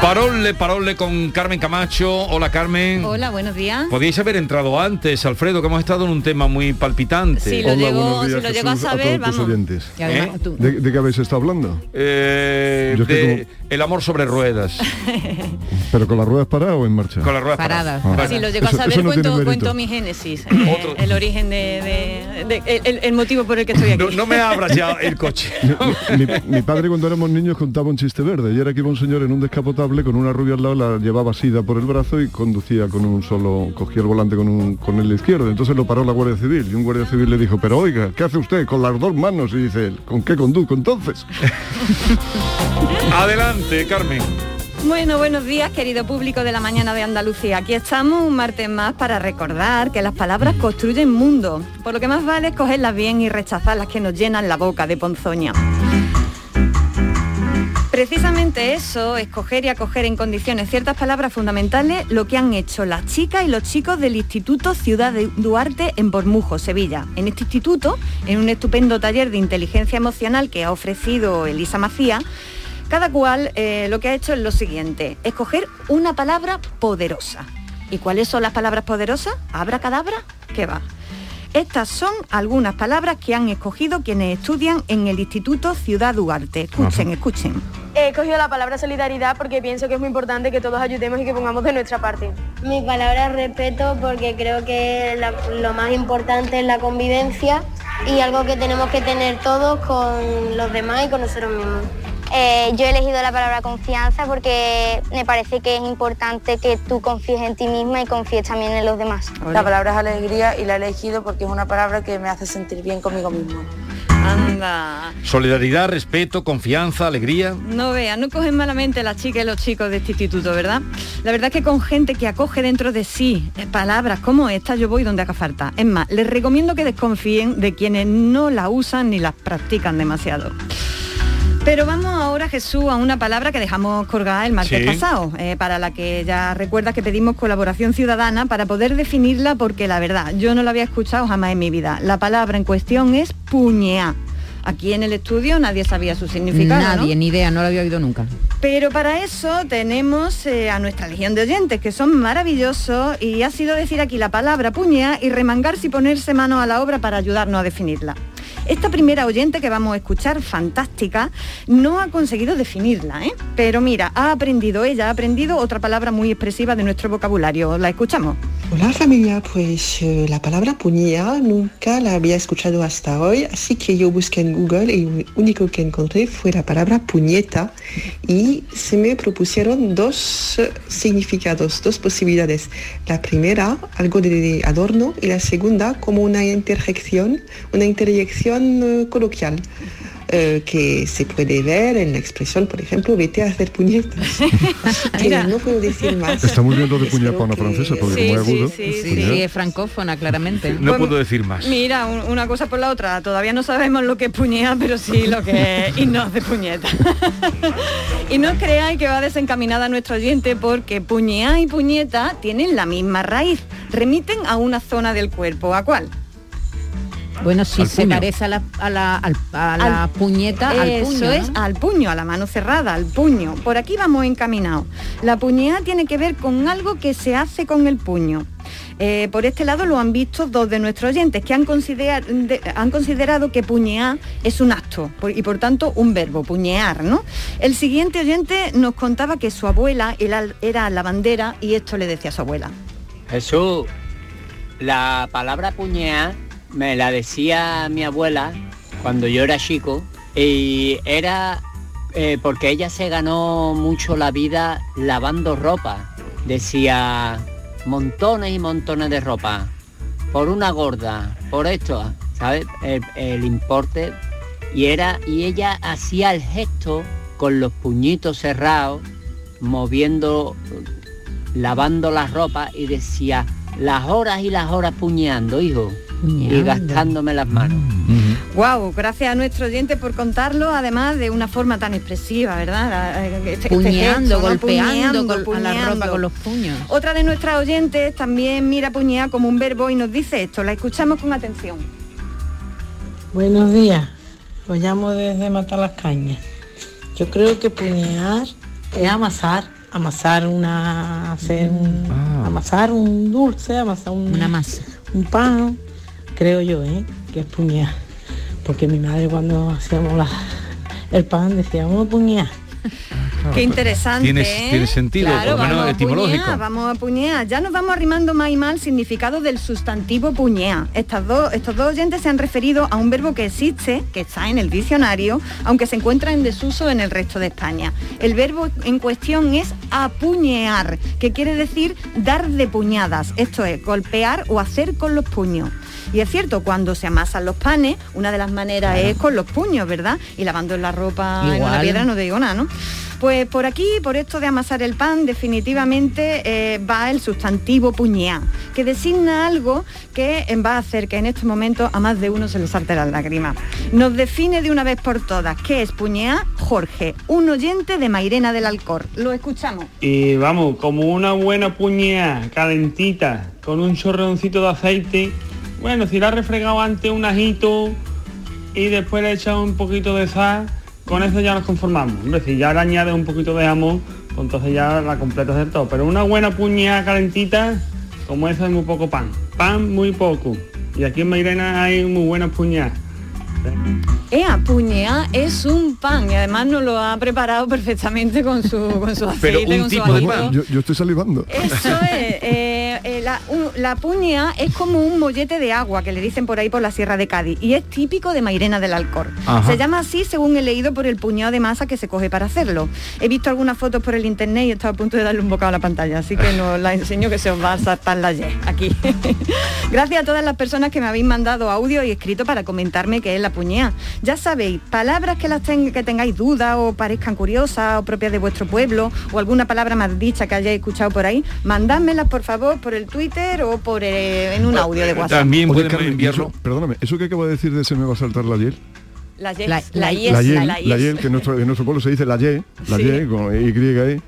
Parole, parole con Carmen Camacho. Hola Carmen. Hola, buenos días. Podíais haber entrado antes, Alfredo, que hemos estado en un tema muy palpitante. Si lo llegó, si lo llegó a saber, vamos. además, ¿Eh? ¿De, de qué habéis estado hablando? Eh, que el amor sobre ruedas. ¿Pero con las ruedas paradas o en marcha? Con las ruedas Paradas. Ah. Si lo llegó a saber, eso no tiene cuento, mi génesis, eh, el origen de, de- de- el, el motivo por el que estoy aquí. No, no me abras ya el coche. mi, mi padre cuando éramos niños contaba un chiste verde y era que iba un señor en un descapotable con una rubia al lado, la llevaba asida por el brazo y conducía con un solo, cogía el volante con, un, con el izquierdo. Entonces lo paró la Guardia Civil y un guardia civil le dijo, pero oiga, ¿qué hace usted con las dos manos? Y dice él, ¿con qué conduzco entonces? Adelante, Carmen. Bueno, buenos días, querido público de la mañana de Andalucía. Aquí estamos un martes más para recordar que las palabras construyen mundo. Por lo que más vale es cogerlas bien y rechazar las que nos llenan la boca de ponzoña. Precisamente eso, escoger y acoger en condiciones ciertas palabras fundamentales, lo que han hecho las chicas y los chicos del Instituto Ciudad de Duarte en Bormujo, Sevilla. En este instituto, en un estupendo taller de inteligencia emocional que ha ofrecido Elisa Macía, cada cual eh, lo que ha hecho es lo siguiente, escoger una palabra poderosa. ¿Y cuáles son las palabras poderosas? ¿Abra cadabra? ¿Qué va? Estas son algunas palabras que han escogido quienes estudian en el Instituto Ciudad Duarte. Escuchen, escuchen. He escogido la palabra solidaridad porque pienso que es muy importante que todos ayudemos y que pongamos de nuestra parte. Mi palabra es respeto porque creo que la- lo más importante es la convivencia y algo que tenemos que tener todos con los demás y con nosotros mismos. Eh, yo he elegido la palabra confianza porque me parece que es importante que tú confíes en ti misma y confíes también en los demás. La palabra es alegría y la he elegido porque es una palabra que me hace sentir bien conmigo mismo. Anda. Solidaridad, respeto, confianza, alegría. No vea, no cogen malamente las chicas y los chicos de este instituto, ¿verdad? La verdad es que con gente que acoge dentro de sí eh, palabras como esta, yo voy donde haga falta. Es más, les recomiendo que desconfíen de quienes no la usan ni las practican demasiado. Pero vamos ahora, Jesús, a una palabra que dejamos colgada el martes Sí. pasado, eh, para la que ya recuerda que pedimos colaboración ciudadana para poder definirla, porque la verdad, yo no la había escuchado jamás en mi vida. La palabra en cuestión es puñeá. Aquí en el estudio nadie sabía su significado. ¿no? Nadie, ni idea, no lo había oído nunca. Pero para eso tenemos eh, a nuestra legión de oyentes, que son maravillosos, y ha sido decir aquí la palabra puñea y remangarse y ponerse mano a la obra para ayudarnos a definirla. Esta primera oyente que vamos a escuchar, fantástica, no ha conseguido definirla, ¿eh? Pero mira, ha aprendido, ella ha aprendido otra palabra muy expresiva de nuestro vocabulario. ¿La escuchamos? Hola familia, pues eh, la palabra puñía nunca la había escuchado hasta hoy, así que yo busqué en Google y lo único que encontré fue la palabra puñeta y se me propusieron dos eh, significados, dos posibilidades. La primera, algo de adorno y la segunda, como una interjección, una interjección eh, coloquial. eh, que se puede ver en la expresión, por ejemplo, vete a hacer puñetas. No puedo decir más. Está muy bien lo de para una francesa, porque como es agudo. sí, sí, puñar. sí, es francófona, claramente. No puedo decir más. Mira, un- una cosa por la otra. Todavía no sabemos lo que es puñea, pero sí lo que es irnos de puñeta. y no creáis que va desencaminada nuestro oyente porque puñea y puñeta tienen la misma raíz. Remiten a una zona del cuerpo. ¿A cuál? Bueno, si se puño. parece a la, a la, al- a la Al- puñeta, al Eso puño. es, ¿no? al puño, a la mano cerrada, al puño. Por aquí vamos encaminados. La puñea tiene que ver con algo que se hace con el puño. Eh, por este lado lo han visto dos de nuestros oyentes que han, considera- de- han considerado que puñear es un acto por- y por tanto un verbo, puñear, ¿no? El siguiente oyente nos contaba que su abuela era, era lavandera y esto le decía a su abuela. Jesús, la palabra puñear me la decía mi abuela cuando yo era chico y era eh, porque ella se ganó mucho la vida lavando ropa. Decía montones y montones de ropa por una gorda, por esto, ¿sabes? El, importe y era y ella hacía el gesto con los puñitos cerrados, moviendo lavando la ropa y decía las horas y las horas puñeando, hijo, y gastándome las manos. Wow, gracias a nuestro oyente por contarlo, además de una forma tan expresiva, ¿verdad? Este- este Puñeando, gesto, ¿no? golpeando Puñeando, con- a la ropa con los puños. Otra de nuestras oyentes también mira puñear como un verbo y nos dice esto, la escuchamos con atención. Buenos días, os llamo desde Matar las Cañas. Yo creo que puñear es amasar, amasar una, hacer un- amasar un dulce, amasar un, Una masa. un pan, creo yo, ¿eh? que es puñear. Porque mi madre cuando hacíamos la- el pan decía, vamos a puñear. Qué interesante. Tienes- ¿eh? tiene sentido, Claro, por lo menos vamos a etimológico. puñear, vamos a puñear. Ya nos vamos arrimando más y más al significado del sustantivo puñear. Estas dos, estos dos oyentes se han referido a un verbo que existe, que está en el diccionario, aunque se encuentra en desuso en el resto de España. El verbo en cuestión es apuñear, que quiere decir dar de puñadas, esto es, golpear o hacer con los puños. Y es cierto, cuando se amasan los panes, una de las maneras es con los puños, ¿verdad? Y lavando la ropa en una Igual. piedra no te digo nada, ¿no? Pues por aquí, por esto de amasar el pan, definitivamente eh, va el sustantivo puñear, que designa algo que eh, va a hacer que en estos momentos a más de uno se le salte las lágrimas. Nos define de una vez por todas qué es puñear Jorge, un oyente de Mairena del Alcor. Lo escuchamos. Y vamos, como una buena puñea calentita, con un chorroncito de aceite. Bueno, si la has refregado antes un ajito y después le he echado un poquito de sal, con eso ya nos conformamos. Hombre, si ya le añades un poquito de jamón, pues entonces ya la completas del todo. Pero una buena puñea calentita, como esa es muy poco pan. Pan muy poco. Y aquí en Mairena hay muy buenas puñadas. Ea, puñear es un pan y además nos lo ha preparado perfectamente con su, con su aceite, con su ajito. Yo, yo estoy salivando. Eso es. eh, eh, la, un- la puña es como un mollete de agua que le dicen por ahí por la Sierra de Cádiz y es típico de Mairena del Alcor. Ajá. Se llama así según he leído por el puñado de masa que se coge para hacerlo. He visto algunas fotos por el internet y he estado a punto de darle un bocado a la pantalla, así que no la enseño que se os va a saltar la Y aquí. Gracias a todas las personas que me habéis mandado audio y escrito para comentarme qué es la puñea. Ya sabéis, palabras que las ten- que tengáis dudas o parezcan curiosas o propias de vuestro pueblo o alguna palabra más dicha que hayáis escuchado por ahí, mandádmelas por favor por el Twitter o por eh, en un audio de WhatsApp. También Oye, pueden Carmen, enviarlo. eso- perdóname, eso que acabo de decir de se me va a saltar la hiel. La Y, La- la, la- Y es- la hiel, la Y la es- hiel, que en nuestro, en nuestro pueblo se dice la Y, la Sí. Y con Y,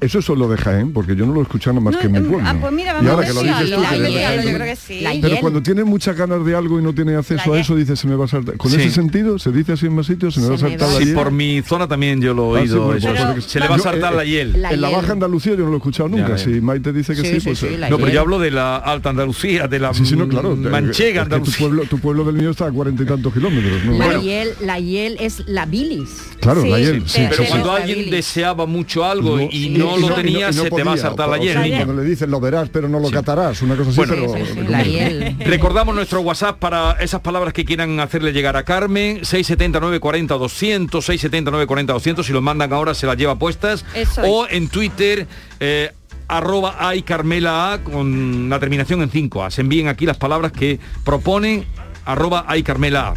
Eso es solo de Jaén, porque yo no lo he escuchado más No, que en mi em, pueblo. ah, pues mira, y vamos ahora a que lo decirlo, dices tú, la que de hiel, verdad, yo ¿no? creo que sí. Pero cuando tienes muchas ganas de algo y no tienes acceso La a eso, dices se me va a saltar. Con Sí. ese sentido, se dice así en más sitios, se me va a saltar la Sí, hiel. por mi zona también yo lo he Ah, sí, oído. se le va a Yo, saltar eh, la hiel. en la Baja Andalucía yo no lo he escuchado nunca. Si Maite dice que sí, pues... eh, no, pero yo hablo de la Alta Andalucía, de la no, manchega Andalucía. pueblo, tu pueblo del mío está a cuarenta y tantos kilómetros. ¿no? La hiel, es la bilis. Claro, la hiel, pero cuando alguien deseaba mucho algo No, y y no lo tenía, se te va a saltar la hiel. niño. Cuando le dicen lo verás, pero no lo catarás, una cosa así, Bueno, pero... Recordamos nuestro WhatsApp para esas palabras que quieran hacerle llegar a Carmen, 679 40 200, 679 40 200, si los mandan ahora se las lleva puestas. Eso o en Twitter, eh, arroba ay Carmela A, con la terminación en 5A. Se envíen aquí las palabras que proponen, arroba ay Carmela.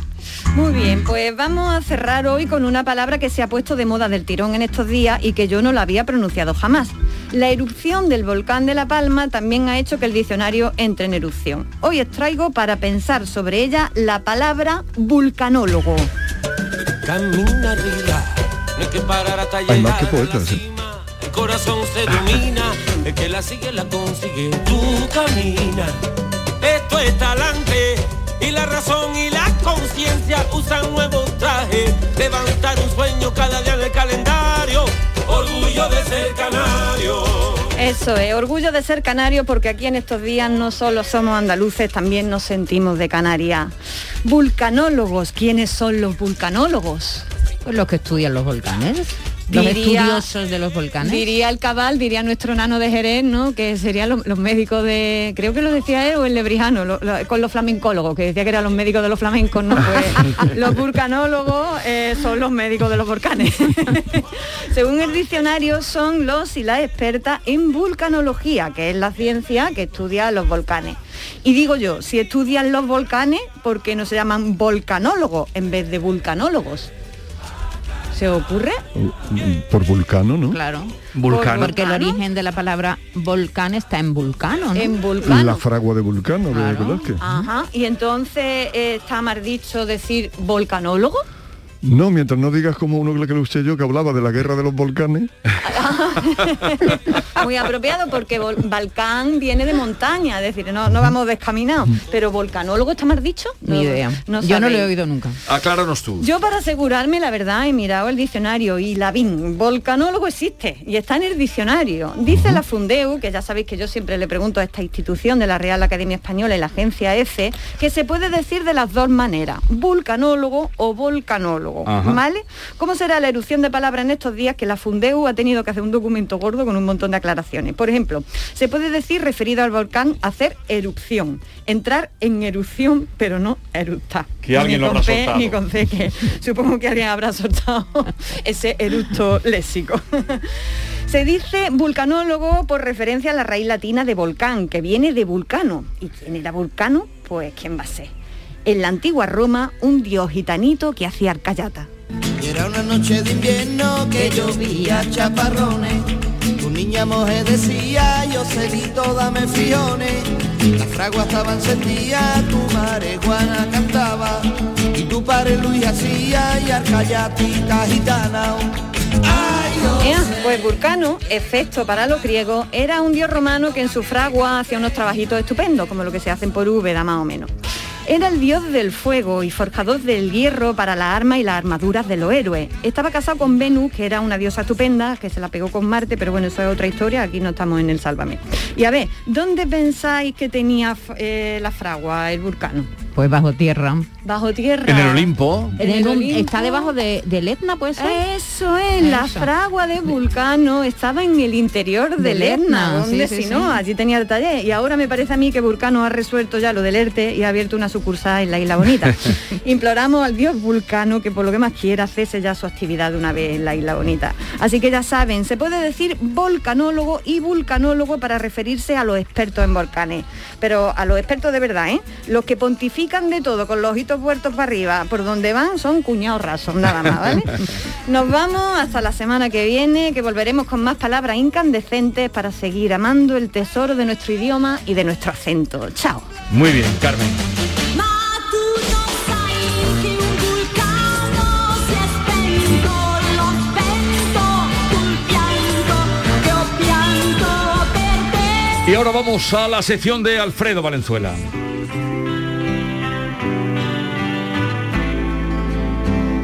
Muy bien, pues vamos a cerrar hoy con una palabra que se ha puesto de moda del tirón en estos días y que yo no la había pronunciado jamás. La erupción del volcán de La Palma también ha hecho que el diccionario entre en erupción. Hoy os traigo para pensar sobre ella la palabra vulcanólogo. Camina no hay que parar hasta más. ¿eh? El corazón se domina, el que la sigue la consigue. Tú camina, esto es talante. Y la razón y la conciencia usan nuevos trajes. Levantar un sueño cada día en el calendario. Orgullo de ser canario. Eso es, orgullo de ser canario porque aquí en estos días no solo somos andaluces, también nos sentimos de Canarias. Vulcanólogos, ¿quiénes son los vulcanólogos? Pues los que estudian los volcanes. Los Diría- estudiosos de los volcanes. Diría el cabal, diría nuestro nano de Jerez, ¿no? Que serían los, los médicos de, creo que lo decía él o el lebrijano, lo- lo- con los flamencólogos, que decía que eran los médicos de los flamencos, ¿no? Pues los vulcanólogos eh, son los médicos de los volcanes. Según el diccionario, son los y las expertas en vulcanología, que es la ciencia que estudia los volcanes. Y digo yo, si estudian los volcanes, ¿por qué no se llaman volcanólogos en vez de vulcanólogos? ¿Se ocurre? Por vulcano, ¿no? Claro. Vulcano. Porque el origen de la palabra volcán está en vulcano, ¿no? En vulcano. La fragua de vulcano de Velázquez. Ajá. Y entonces eh, está mal dicho decir volcanólogo. No, mientras no digas como uno que lo escuché yo que hablaba de la guerra de los volcanes. Muy apropiado porque vol- Balcán viene de montaña, es decir, no, no vamos descaminados. Pero volcanólogo está mal dicho. Ni No- idea. no Yo no lo he oído nunca. Acláranos tú. Yo para asegurarme, la verdad, he mirado el diccionario y la BIN, volcanólogo existe y está en el diccionario. Dice la Fundeu, que ya sabéis que yo siempre le pregunto a esta institución de la Real Academia Española y la agencia EFE, que se puede decir de las dos maneras, vulcanólogo o volcanólogo, Ajá. ¿vale? ¿Cómo será la erupción de palabras en estos días que la Fundeu ha tenido que hacer un documento gordo con un montón de aclaraciones? Por ejemplo, se puede decir referido al volcán hacer erupción, entrar en erupción, pero no eructar. Que alguien Ni lo con habrá P, soltado. ni con C, que supongo que alguien habrá soltado ese eructo léxico. Se dice vulcanólogo por referencia a la raíz latina de volcán, que viene de vulcano. ¿Y quién era vulcano? Pues quién va a ser. En la antigua Roma, un dios gitanito que hacía arcayata. Y era una noche de invierno que llovía chaparrones. Tu niña moje decía, yo sedito, dame fiones. Las fraguas estaban sentidas, tu marihuana cantaba. Y tu padre Luis hacía y arcayatita gitana. Ea, pues Vulcano, efecto para los griegos, era un dios romano que en su fragua hacía unos trabajitos estupendos, como lo que se hacen por Úbeda más o menos. Era el dios del fuego y forjador del hierro para las armas y las armaduras de los héroes. Estaba casado con Venus, que era una diosa estupenda, que se la pegó con Marte, pero bueno, eso es otra historia, aquí no estamos en el Sálvame. Y a ver, ¿dónde pensáis que tenía eh, la fragua, el Vulcano? Pues bajo tierra. Bajo tierra. En el Olimpo. En el, Olimpo. está debajo de, del Etna, puede ser. Eso es, la fragua de Vulcano estaba en el interior del Del Etna, Etna, donde sí, si sí, no, sí. allí tenía el taller. Y ahora me parece a mí que Vulcano ha resuelto ya lo del ERTE y ha abierto una sucursal en la Isla Bonita. Imploramos al dios Vulcano que por lo que más quiera cese ya su actividad de una vez en la Isla Bonita. Así que ya saben, se puede decir volcanólogo y vulcanólogo para referirse a los expertos en volcanes. Pero a los expertos de verdad, ¿eh? Los que pontifican de todo con los ojitos puertos para arriba, por donde van son cuñados rasos, nada más, ¿vale? Nos vamos hasta la semana que viene, que volveremos con más palabras incandescentes para seguir amando el tesoro de nuestro idioma y de nuestro acento. Chao. Muy bien, Carmen. Y ahora vamos a la sección de Alfredo Valenzuela.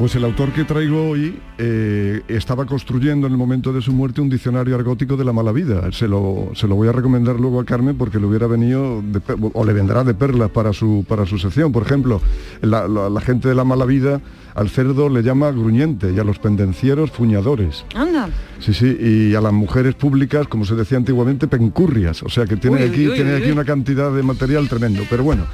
Pues el autor que traigo hoy eh, estaba construyendo en el momento de su muerte un diccionario argótico de la mala vida. Se lo, se lo voy a recomendar luego a Carmen porque le hubiera venido de o le vendrá de perlas para su, para su sección. Por ejemplo, la, la- la gente de la mala vida al cerdo le llama gruñente y a los pendencieros fuñadores. Anda. Sí, sí, y a las mujeres públicas, como se decía antiguamente, pencurrias. O sea que tiene Uy, aquí, uy, tiene uy, aquí una cantidad de material tremendo. Pero bueno,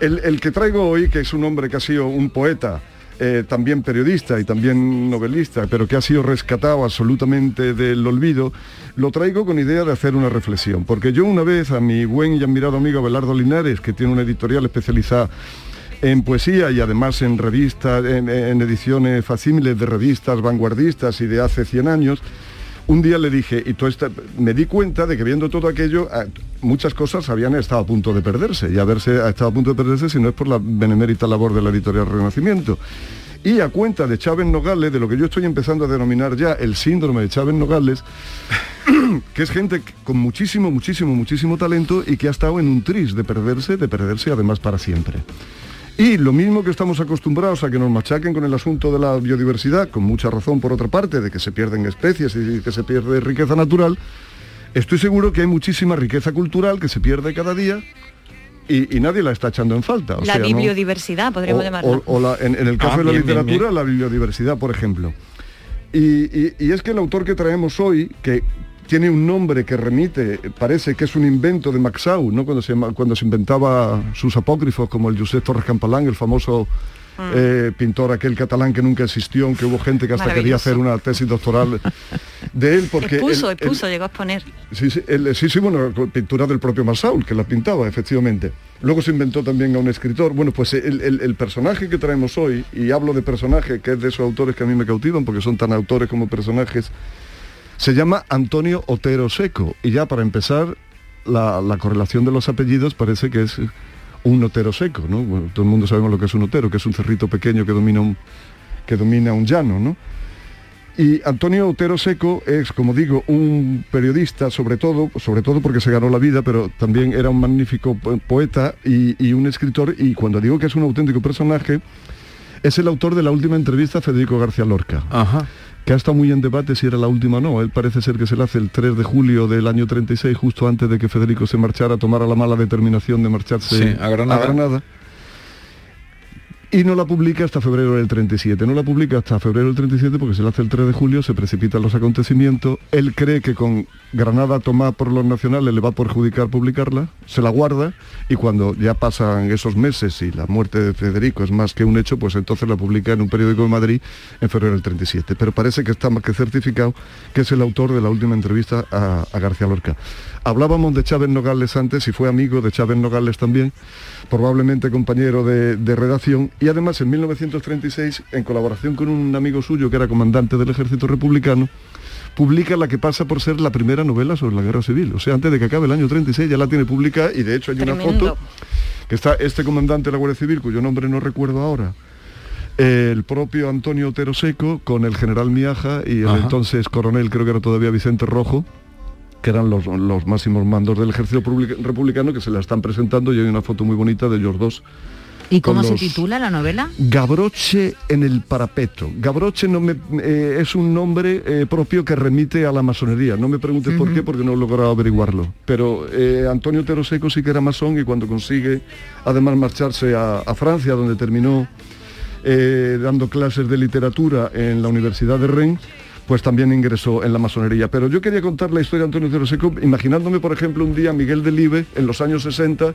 el, el que traigo hoy, que es un hombre que ha sido un poeta, eh, también periodista y también novelista, pero que ha sido rescatado absolutamente del olvido, lo traigo con idea de hacer una reflexión. Porque yo una vez a mi buen y admirado amigo Abelardo Linares, que tiene una editorial especializada en poesía y además en revistas, en, en ediciones facímiles de revistas vanguardistas y de hace 100 años, un día le dije, y esta- me di cuenta de que viendo todo aquello, muchas cosas habían estado a punto de perderse, y haberse ha estado a punto de perderse si no es por la benemérita labor de la editorial Renacimiento. Y a cuenta de Chávez Nogales, de lo que yo estoy empezando a denominar ya el síndrome de Chávez Nogales, que es gente con muchísimo, muchísimo, muchísimo talento y que ha estado en un tris de perderse, de perderse además para siempre. Y lo mismo que estamos acostumbrados a que nos machaquen con el asunto de la biodiversidad, con mucha razón por otra parte, de que se pierden especies y que se pierde riqueza natural, estoy seguro que hay muchísima riqueza cultural que se pierde cada día y, y nadie la está echando en falta. O la sea, ¿no? bibliodiversidad, podríamos o, llamarla. o- o la- en, en el caso Ah, de la bien, bien, literatura, bien. la biodiversidad, por ejemplo. Y, y- y es que el autor que traemos hoy, que tiene un nombre que remite, parece que es un invento de Maxau, ¿no? Cuando se, cuando se inventaba sus apócrifos, como el Josep Torres Campalán, el famoso eh, pintor aquel catalán que nunca existió, aunque hubo gente que hasta quería hacer una tesis doctoral de él, porque... expuso, él- él- expuso, llegó a exponer. Sí, sí, el- sí, sí, bueno, pintura del propio Marsaul, que la pintaba, efectivamente. Luego se inventó también a un escritor. Bueno, pues el, el- el personaje que traemos hoy, y hablo de personaje, que es de esos autores que a mí me cautivan, porque son tan autores como personajes, se llama Antonio Otero Seco. Y ya para empezar, la, la correlación de los apellidos parece que es un otero seco, todo el mundo sabemos lo que es un otero, que es un cerrito pequeño que domina un, que domina un llano, ¿no? Y Antonio Otero Seco es, como digo, un periodista, sobre todo, sobre todo porque se ganó la vida, pero también era un magnífico po- poeta y, un escritor. Y cuando digo que es un auténtico personaje, es el autor de la última entrevista Federico García Lorca. Ajá. Que ha estado muy en debate si era la última o no. Él parece ser que se la hace el 3 de julio del año 36, justo antes de que Federico se marchara, tomara la mala determinación de marcharse Sí, a Granada. Granada. Y no la publica hasta febrero del 37. No la publica hasta febrero del 37 porque se la hace el 3 de julio, se precipitan los acontecimientos. Él cree que con Granada tomada por los nacionales le va a perjudicar publicarla, se la guarda y cuando ya pasan esos meses y la muerte de Federico es más que un hecho, pues entonces la publica en un periódico de Madrid en febrero del 37. Pero parece que está más que certificado que es el autor de la última entrevista a, a García Lorca. Hablábamos de Chávez Nogales antes y fue amigo de Chávez Nogales también, probablemente compañero de, de redacción y además en 1936, en colaboración con un amigo suyo que era comandante del ejército republicano, publica la que pasa por ser la primera novela sobre la guerra civil. O sea, antes de que acabe el año 36 ya la tiene publicada y de hecho hay una foto que está este comandante de la Guardia Civil, cuyo nombre no recuerdo ahora, el propio Antonio Otero Seco con el general Miaja y el Ajá. entonces coronel, creo que era todavía Vicente Rojo, que eran los, los máximos mandos del ejército publica- republicano que se la están presentando y hay una foto muy bonita de ellos dos. ¿Y cómo se titula la novela? Gabroche en el parapeto. Gabroche no me, eh, es un nombre eh, propio que remite a la masonería. No me preguntes por qué, porque no he logrado averiguarlo. Pero eh, Antonio Teroseco sí que era masón y cuando consigue además marcharse a, a Francia, donde terminó dando clases de literatura en la Universidad de Rennes, pues también ingresó en la masonería. Pero yo quería contar la historia de Antonio Teroseco, imaginándome, por ejemplo, un día Miguel Delibe, en los años 60,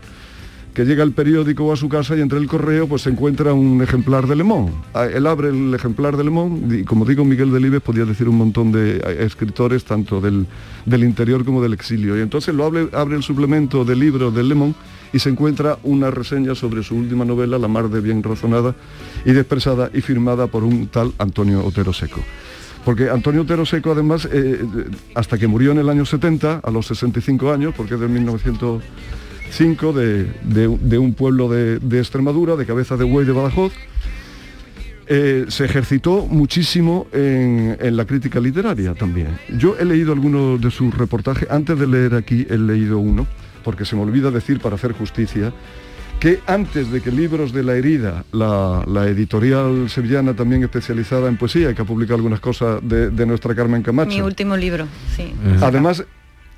que llega al periódico a su casa y entre el correo pues se encuentra un ejemplar de Le Monde. Ah, Él abre el ejemplar de Le Monde y como digo Miguel Delibes podía decir un montón de eh, escritores tanto del, del interior como del exilio. Y entonces lo abre, abre el suplemento del libro de Le Monde y se encuentra una reseña sobre su última novela, La mar de bien razonada y expresada y firmada por un tal Antonio Otero Seco. Porque Antonio Otero Seco, además, eh, hasta que murió en el año 70, a los 65 años, porque es de 1905, de, un pueblo de, Extremadura, de cabeza de buey de Badajoz, eh, se ejercitó muchísimo en la crítica literaria también. Yo he leído algunos de sus reportajes, antes de leer aquí he leído uno, porque se me olvida decir para hacer justicia, que antes de que Libros de la Herida, la, la editorial sevillana también especializada en poesía, y que ha publicado algunas cosas de, de nuestra Carmen Camacho, Mi último libro, sí. Además,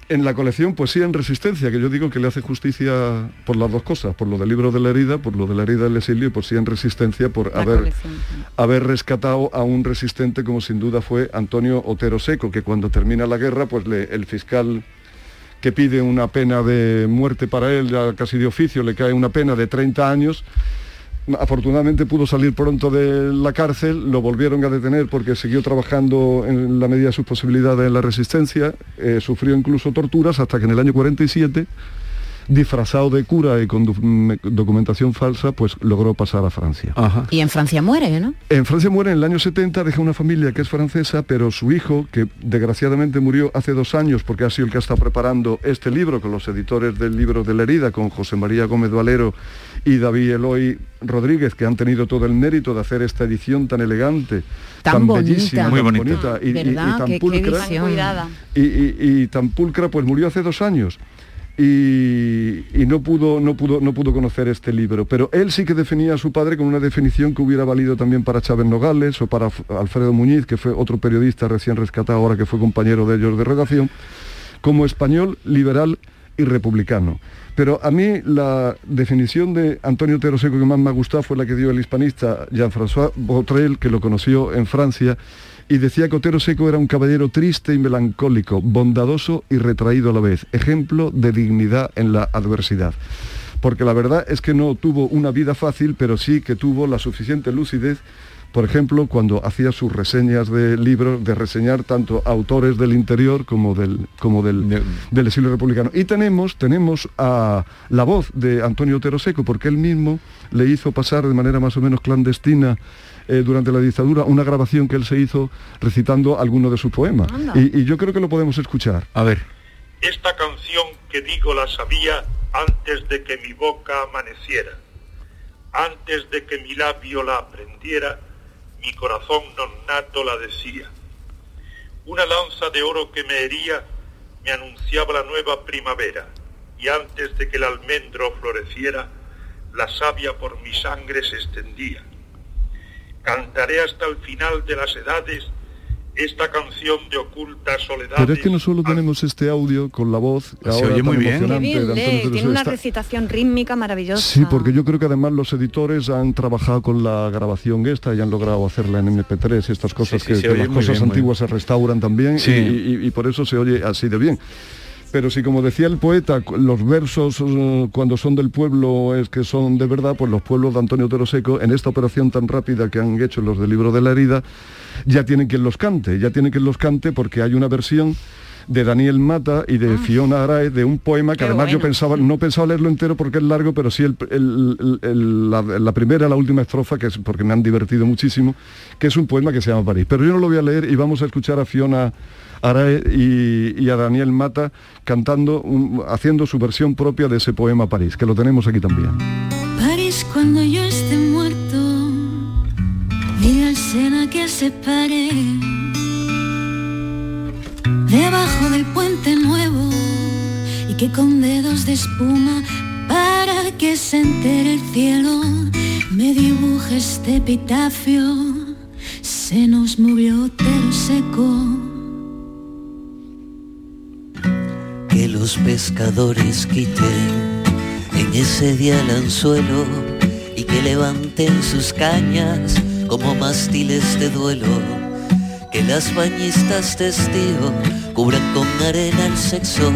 en la colección Poesía en Resistencia, que yo digo que le hace justicia por las dos cosas, por lo del libro de la herida, por lo de la herida del exilio y Poesía en Resistencia, por La haber, colección. haber rescatado a un resistente como sin duda fue Antonio Otero Seco, que cuando termina la guerra, pues le- el fiscal que pide una pena de muerte para él, casi de oficio, le cae una pena de 30 años. Afortunadamente pudo salir pronto de la cárcel, lo volvieron a detener porque siguió trabajando en la medida de sus posibilidades en la resistencia, eh, sufrió incluso torturas hasta que en el año 47, disfrazado de cura y con doc- documentación falsa, pues logró pasar a Francia. Y en Francia muere, ¿no? En Francia muere en el año 70, deja una familia que es francesa, pero su hijo, que desgraciadamente murió hace dos años porque ha sido el que está preparando este libro con los editores del libro de la herida, con José María Gómez Valero y David Eloy Rodríguez, que han tenido todo el mérito de hacer esta edición tan elegante, Tan bonita. bellísima, Muy tan bonita. y, y- y ¿Verdad? tan Qué- pulcra. visión. Cuidada. Y, y- y tan pulcra, pues murió hace dos años. Y, no pudo no pudo no pudo conocer este libro. Pero él sí que definía a su padre con una definición que hubiera valido también para Chávez Nogales o para Alfredo Muñiz que fue otro periodista recién rescatado ahora que fue compañero de ellos de redacción como español liberal y republicano. Pero a mí la definición de Antonio Otero Seco que más me ha gustado fue la que dio el hispanista Jean-François Botrel, que lo conoció en Francia, y decía que Otero Seco era un caballero triste y melancólico, bondadoso y retraído a la vez, ejemplo de dignidad en la adversidad. Porque la verdad es que no tuvo una vida fácil, pero sí que tuvo la suficiente lucidez por ejemplo, cuando hacía sus reseñas de libros, de reseñar tanto autores del interior como del, como del, del exilio republicano. Y tenemos, tenemos a la voz de Antonio Otero Seco, porque él mismo le hizo pasar de manera más o menos clandestina eh, durante la dictadura una grabación que él se hizo recitando alguno de sus poemas. Y, y yo creo que lo podemos escuchar. A ver. Esta canción que digo la sabía antes de que mi boca amaneciera, antes de que mi labio la aprendiera, mi corazón non nato la decía. Una lanza de oro que me hería me anunciaba la nueva primavera, y antes de que el almendro floreciera, la savia por mi sangre se extendía. Cantaré hasta el final de las edades esta canción de oculta soledad. Pero es que no solo tenemos este audio con la voz Se ahora oye muy bien. emocionante de Teresa. tiene una Está- recitación rítmica maravillosa. Sí, porque yo creo que además los editores han trabajado con la grabación esta y han logrado hacerla en MP3 y estas cosas Sí, sí, que, las cosas bien, antiguas se restauran también Sí. y, y- y por eso se oye así de bien. Pero si como decía el poeta, los versos eh, cuando son del pueblo es que son de verdad, pues los pueblos de Antonio Otero Seco, en esta operación tan rápida que han hecho los del libro de la herida, ya tienen quien los cante, ya tienen quien los cante porque hay una versión de Daniel Mata y de Fiona Arae de un poema que Qué además yo pensaba, no pensaba leerlo entero porque es largo, pero sí el- el- el- el- la, la primera, la última estrofa, que es porque me han divertido muchísimo, que es un poema que se llama París. Pero yo no lo voy a leer y vamos a escuchar a Fiona Arae y, y a Daniel Mata cantando, un- haciendo su versión propia de ese poema París, que lo tenemos aquí también. París cuando yo esté muerto, mira el Sena que se pare debajo del puente nuevo y que con dedos de espuma para que se entere el cielo me dibuje este epitafio. Se nos movió Otero seco. Que los pescadores quiten en ese día el anzuelo y que levanten sus cañas como mástiles de duelo. Que las bañistas testigo cubran con arena el sexo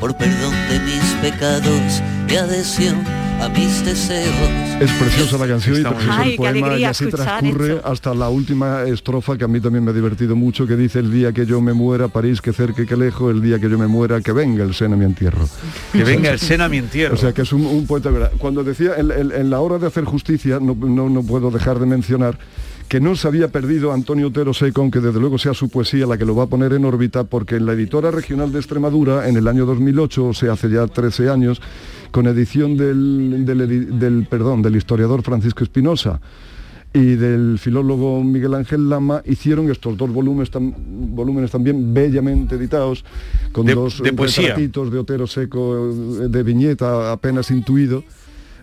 por perdón de mis pecados y adhesión a mis deseos. Es preciosa la canción y precioso el poema y así transcurre esto. hasta la última estrofa que a mí también me ha divertido mucho, que dice el día que yo me muera, París que cerca y que lejos, el día que yo me muera, que venga el Sena a mi entierro. Que venga el Sena a mi entierro. O sea que es un, un poeta verdad. Cuando decía en, en- en la hora de hacer justicia, no, no- no puedo dejar de mencionar que no se había perdido Antonio Otero Seco, aunque desde luego sea su poesía la que lo va a poner en órbita, porque en la editora regional de Extremadura, en el año 2008, o sea, hace ya 13 años, con edición del, del perdón, del historiador Francisco Espinosa, y del filólogo Miguel Ángel Lama hicieron estos dos volúmenes, tam- volúmenes también bellamente editados, con De- dos de retratitos de Otero Seco, eh, de viñeta apenas intuido.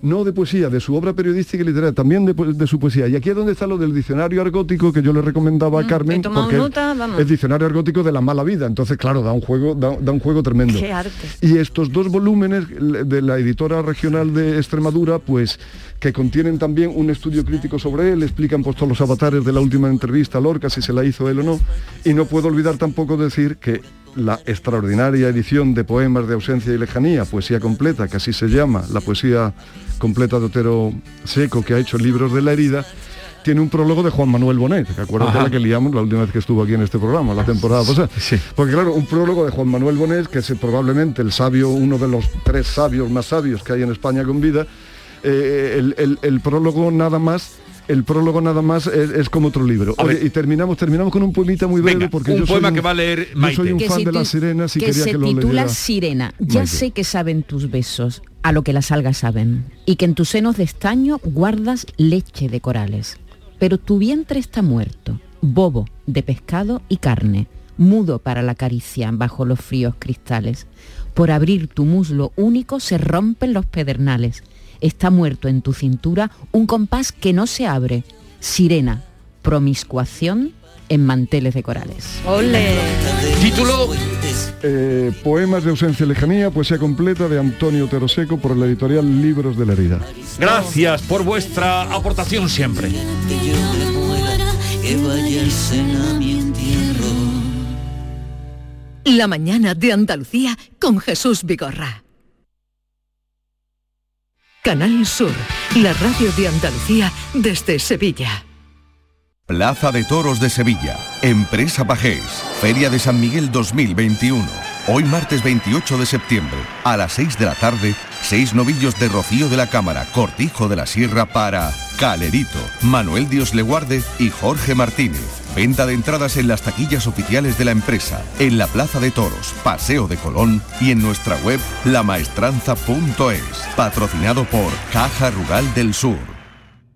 No de poesía, de su obra periodística y literaria, también de, su poesía. Y aquí es donde está lo del diccionario argótico que yo le recomendaba a Carmen, he tomado porque nota, vamos. es diccionario argótico de la mala vida. Entonces, claro, da un juego, da, da un juego tremendo. Qué arte. Y estos dos volúmenes de la editora regional de Extremadura, pues que contienen también un estudio crítico sobre él, explican pues todos los avatares de la última entrevista a Lorca, si se la hizo él o no. Y no puedo olvidar tampoco decir que la extraordinaria edición de poemas de ausencia y lejanía, poesía completa, que así se llama, la poesía completa de Otero Seco, que ha hecho libros de la herida, tiene un prólogo de Juan Manuel Bonet, que acuérdate la que liamos la última vez que estuvo aquí en este programa, la temporada pasada. Porque claro, un prólogo de Juan Manuel Bonet, que es probablemente el sabio, uno de los tres sabios más sabios que hay en España con vida, eh, el, el- el prólogo nada más el prólogo nada más es, es como otro libro. Oye, y terminamos, terminamos con un poemita muy breve Venga, porque un yo soy poema que va a leer Yo soy un Que fan se de las sirenas y que quería se que lo titula leyera. Sirena. Ya Maite. sé que saben tus besos, a lo que las algas saben, y que en tus senos de estaño guardas leche de corales. Pero tu vientre está muerto, bobo de pescado y carne, mudo para la caricia bajo los fríos cristales. Por abrir tu muslo único se rompen los pedernales. Está muerto en tu cintura un compás que no se abre. Sirena, promiscuación en manteles de corales. ¡Ole! Título Eh, poemas de ausencia y lejanía, poesía completa de Antonio Otero Seco por la editorial Libros de la Herida. Gracias por vuestra aportación siempre. La mañana de Andalucía con Jesús Vigorra. Canal Sur, la radio de Andalucía desde Sevilla. Plaza de Toros de Sevilla, Empresa Pajés, Feria de San Miguel 2021. Hoy martes 28 de septiembre, a las 6 de la tarde, seis novillos de Rocío de la Cámara, Cortijo de la Sierra para Calerito, Manuel Dios le guarde y Jorge Martínez. Venta de entradas en las taquillas oficiales de la empresa, en la Plaza de Toros, Paseo de Colón y en nuestra web lamaestranza.es. Patrocinado por Caja Rural del Sur.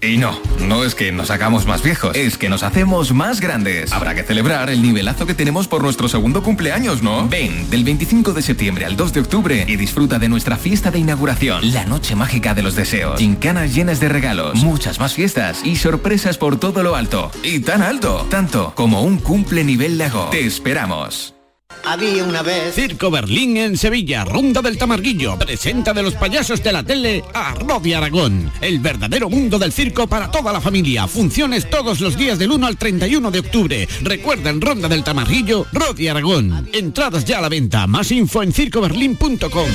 Y no, no es que nos hagamos más viejos, es que nos hacemos más grandes. Habrá que celebrar el nivelazo que tenemos por nuestro segundo cumpleaños, ¿no? Ven, del 25 de septiembre al 2 de octubre y disfruta de nuestra fiesta de inauguración, la noche mágica de los deseos, gincanas llenas de regalos, muchas más fiestas y sorpresas por todo lo alto. Y tan alto, tanto como un cumple nivel lago. Te esperamos. Había una vez. Circo Berlín en Sevilla, Ronda del Tamarguillo. Presenta de los payasos de la tele a Rodi Aragón. El verdadero mundo del circo para toda la familia. Funciones todos los días del 1 al 31 de octubre. Recuerda en Ronda del Tamarguillo, Rodi Aragón. Entradas ya a la venta. Más info en circoberlín.com.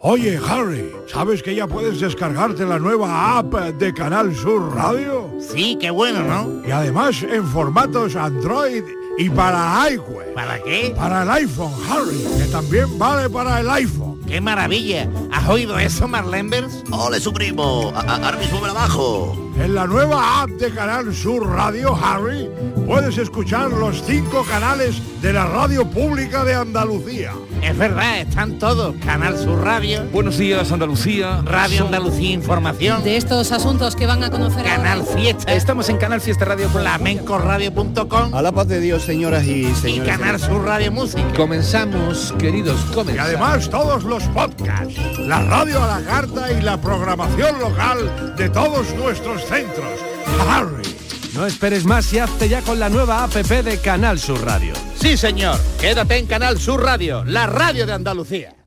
Oye, Harry, ¿sabes que ya puedes descargarte la nueva app de Canal Sur Radio? Sí, qué bueno, ¿no? Y además en formatos Android y para iWeb. ¿Para qué? Para el iPhone, Harry, que también vale para el iPhone. ¡Qué maravilla! ¿Has oído eso, Marlenbers? ¡Ole, su primo! Ahora mismo me la bajo. En la nueva app de Canal Sur Radio, Harry, puedes escuchar los cinco canales de la radio pública de Andalucía. Es verdad, están todos. Canal Sur Radio. Buenos días, Andalucía. Radio Andalucía Información. De estos asuntos que van a conocer Canal ahora. Fiesta. Estamos en Canal Fiesta Radio. Flamencoradio.com A la paz de Dios, señoras y y señores. Canal Sur Radio Música. Comenzamos, queridos, Y además todos los podcasts, la radio a la carta y la programación local de todos nuestros centros. Harry. No esperes más y hazte ya con la nueva APP de Canal Sur Radio. Sí, señor. Quédate en Canal Sur Radio, la radio de Andalucía.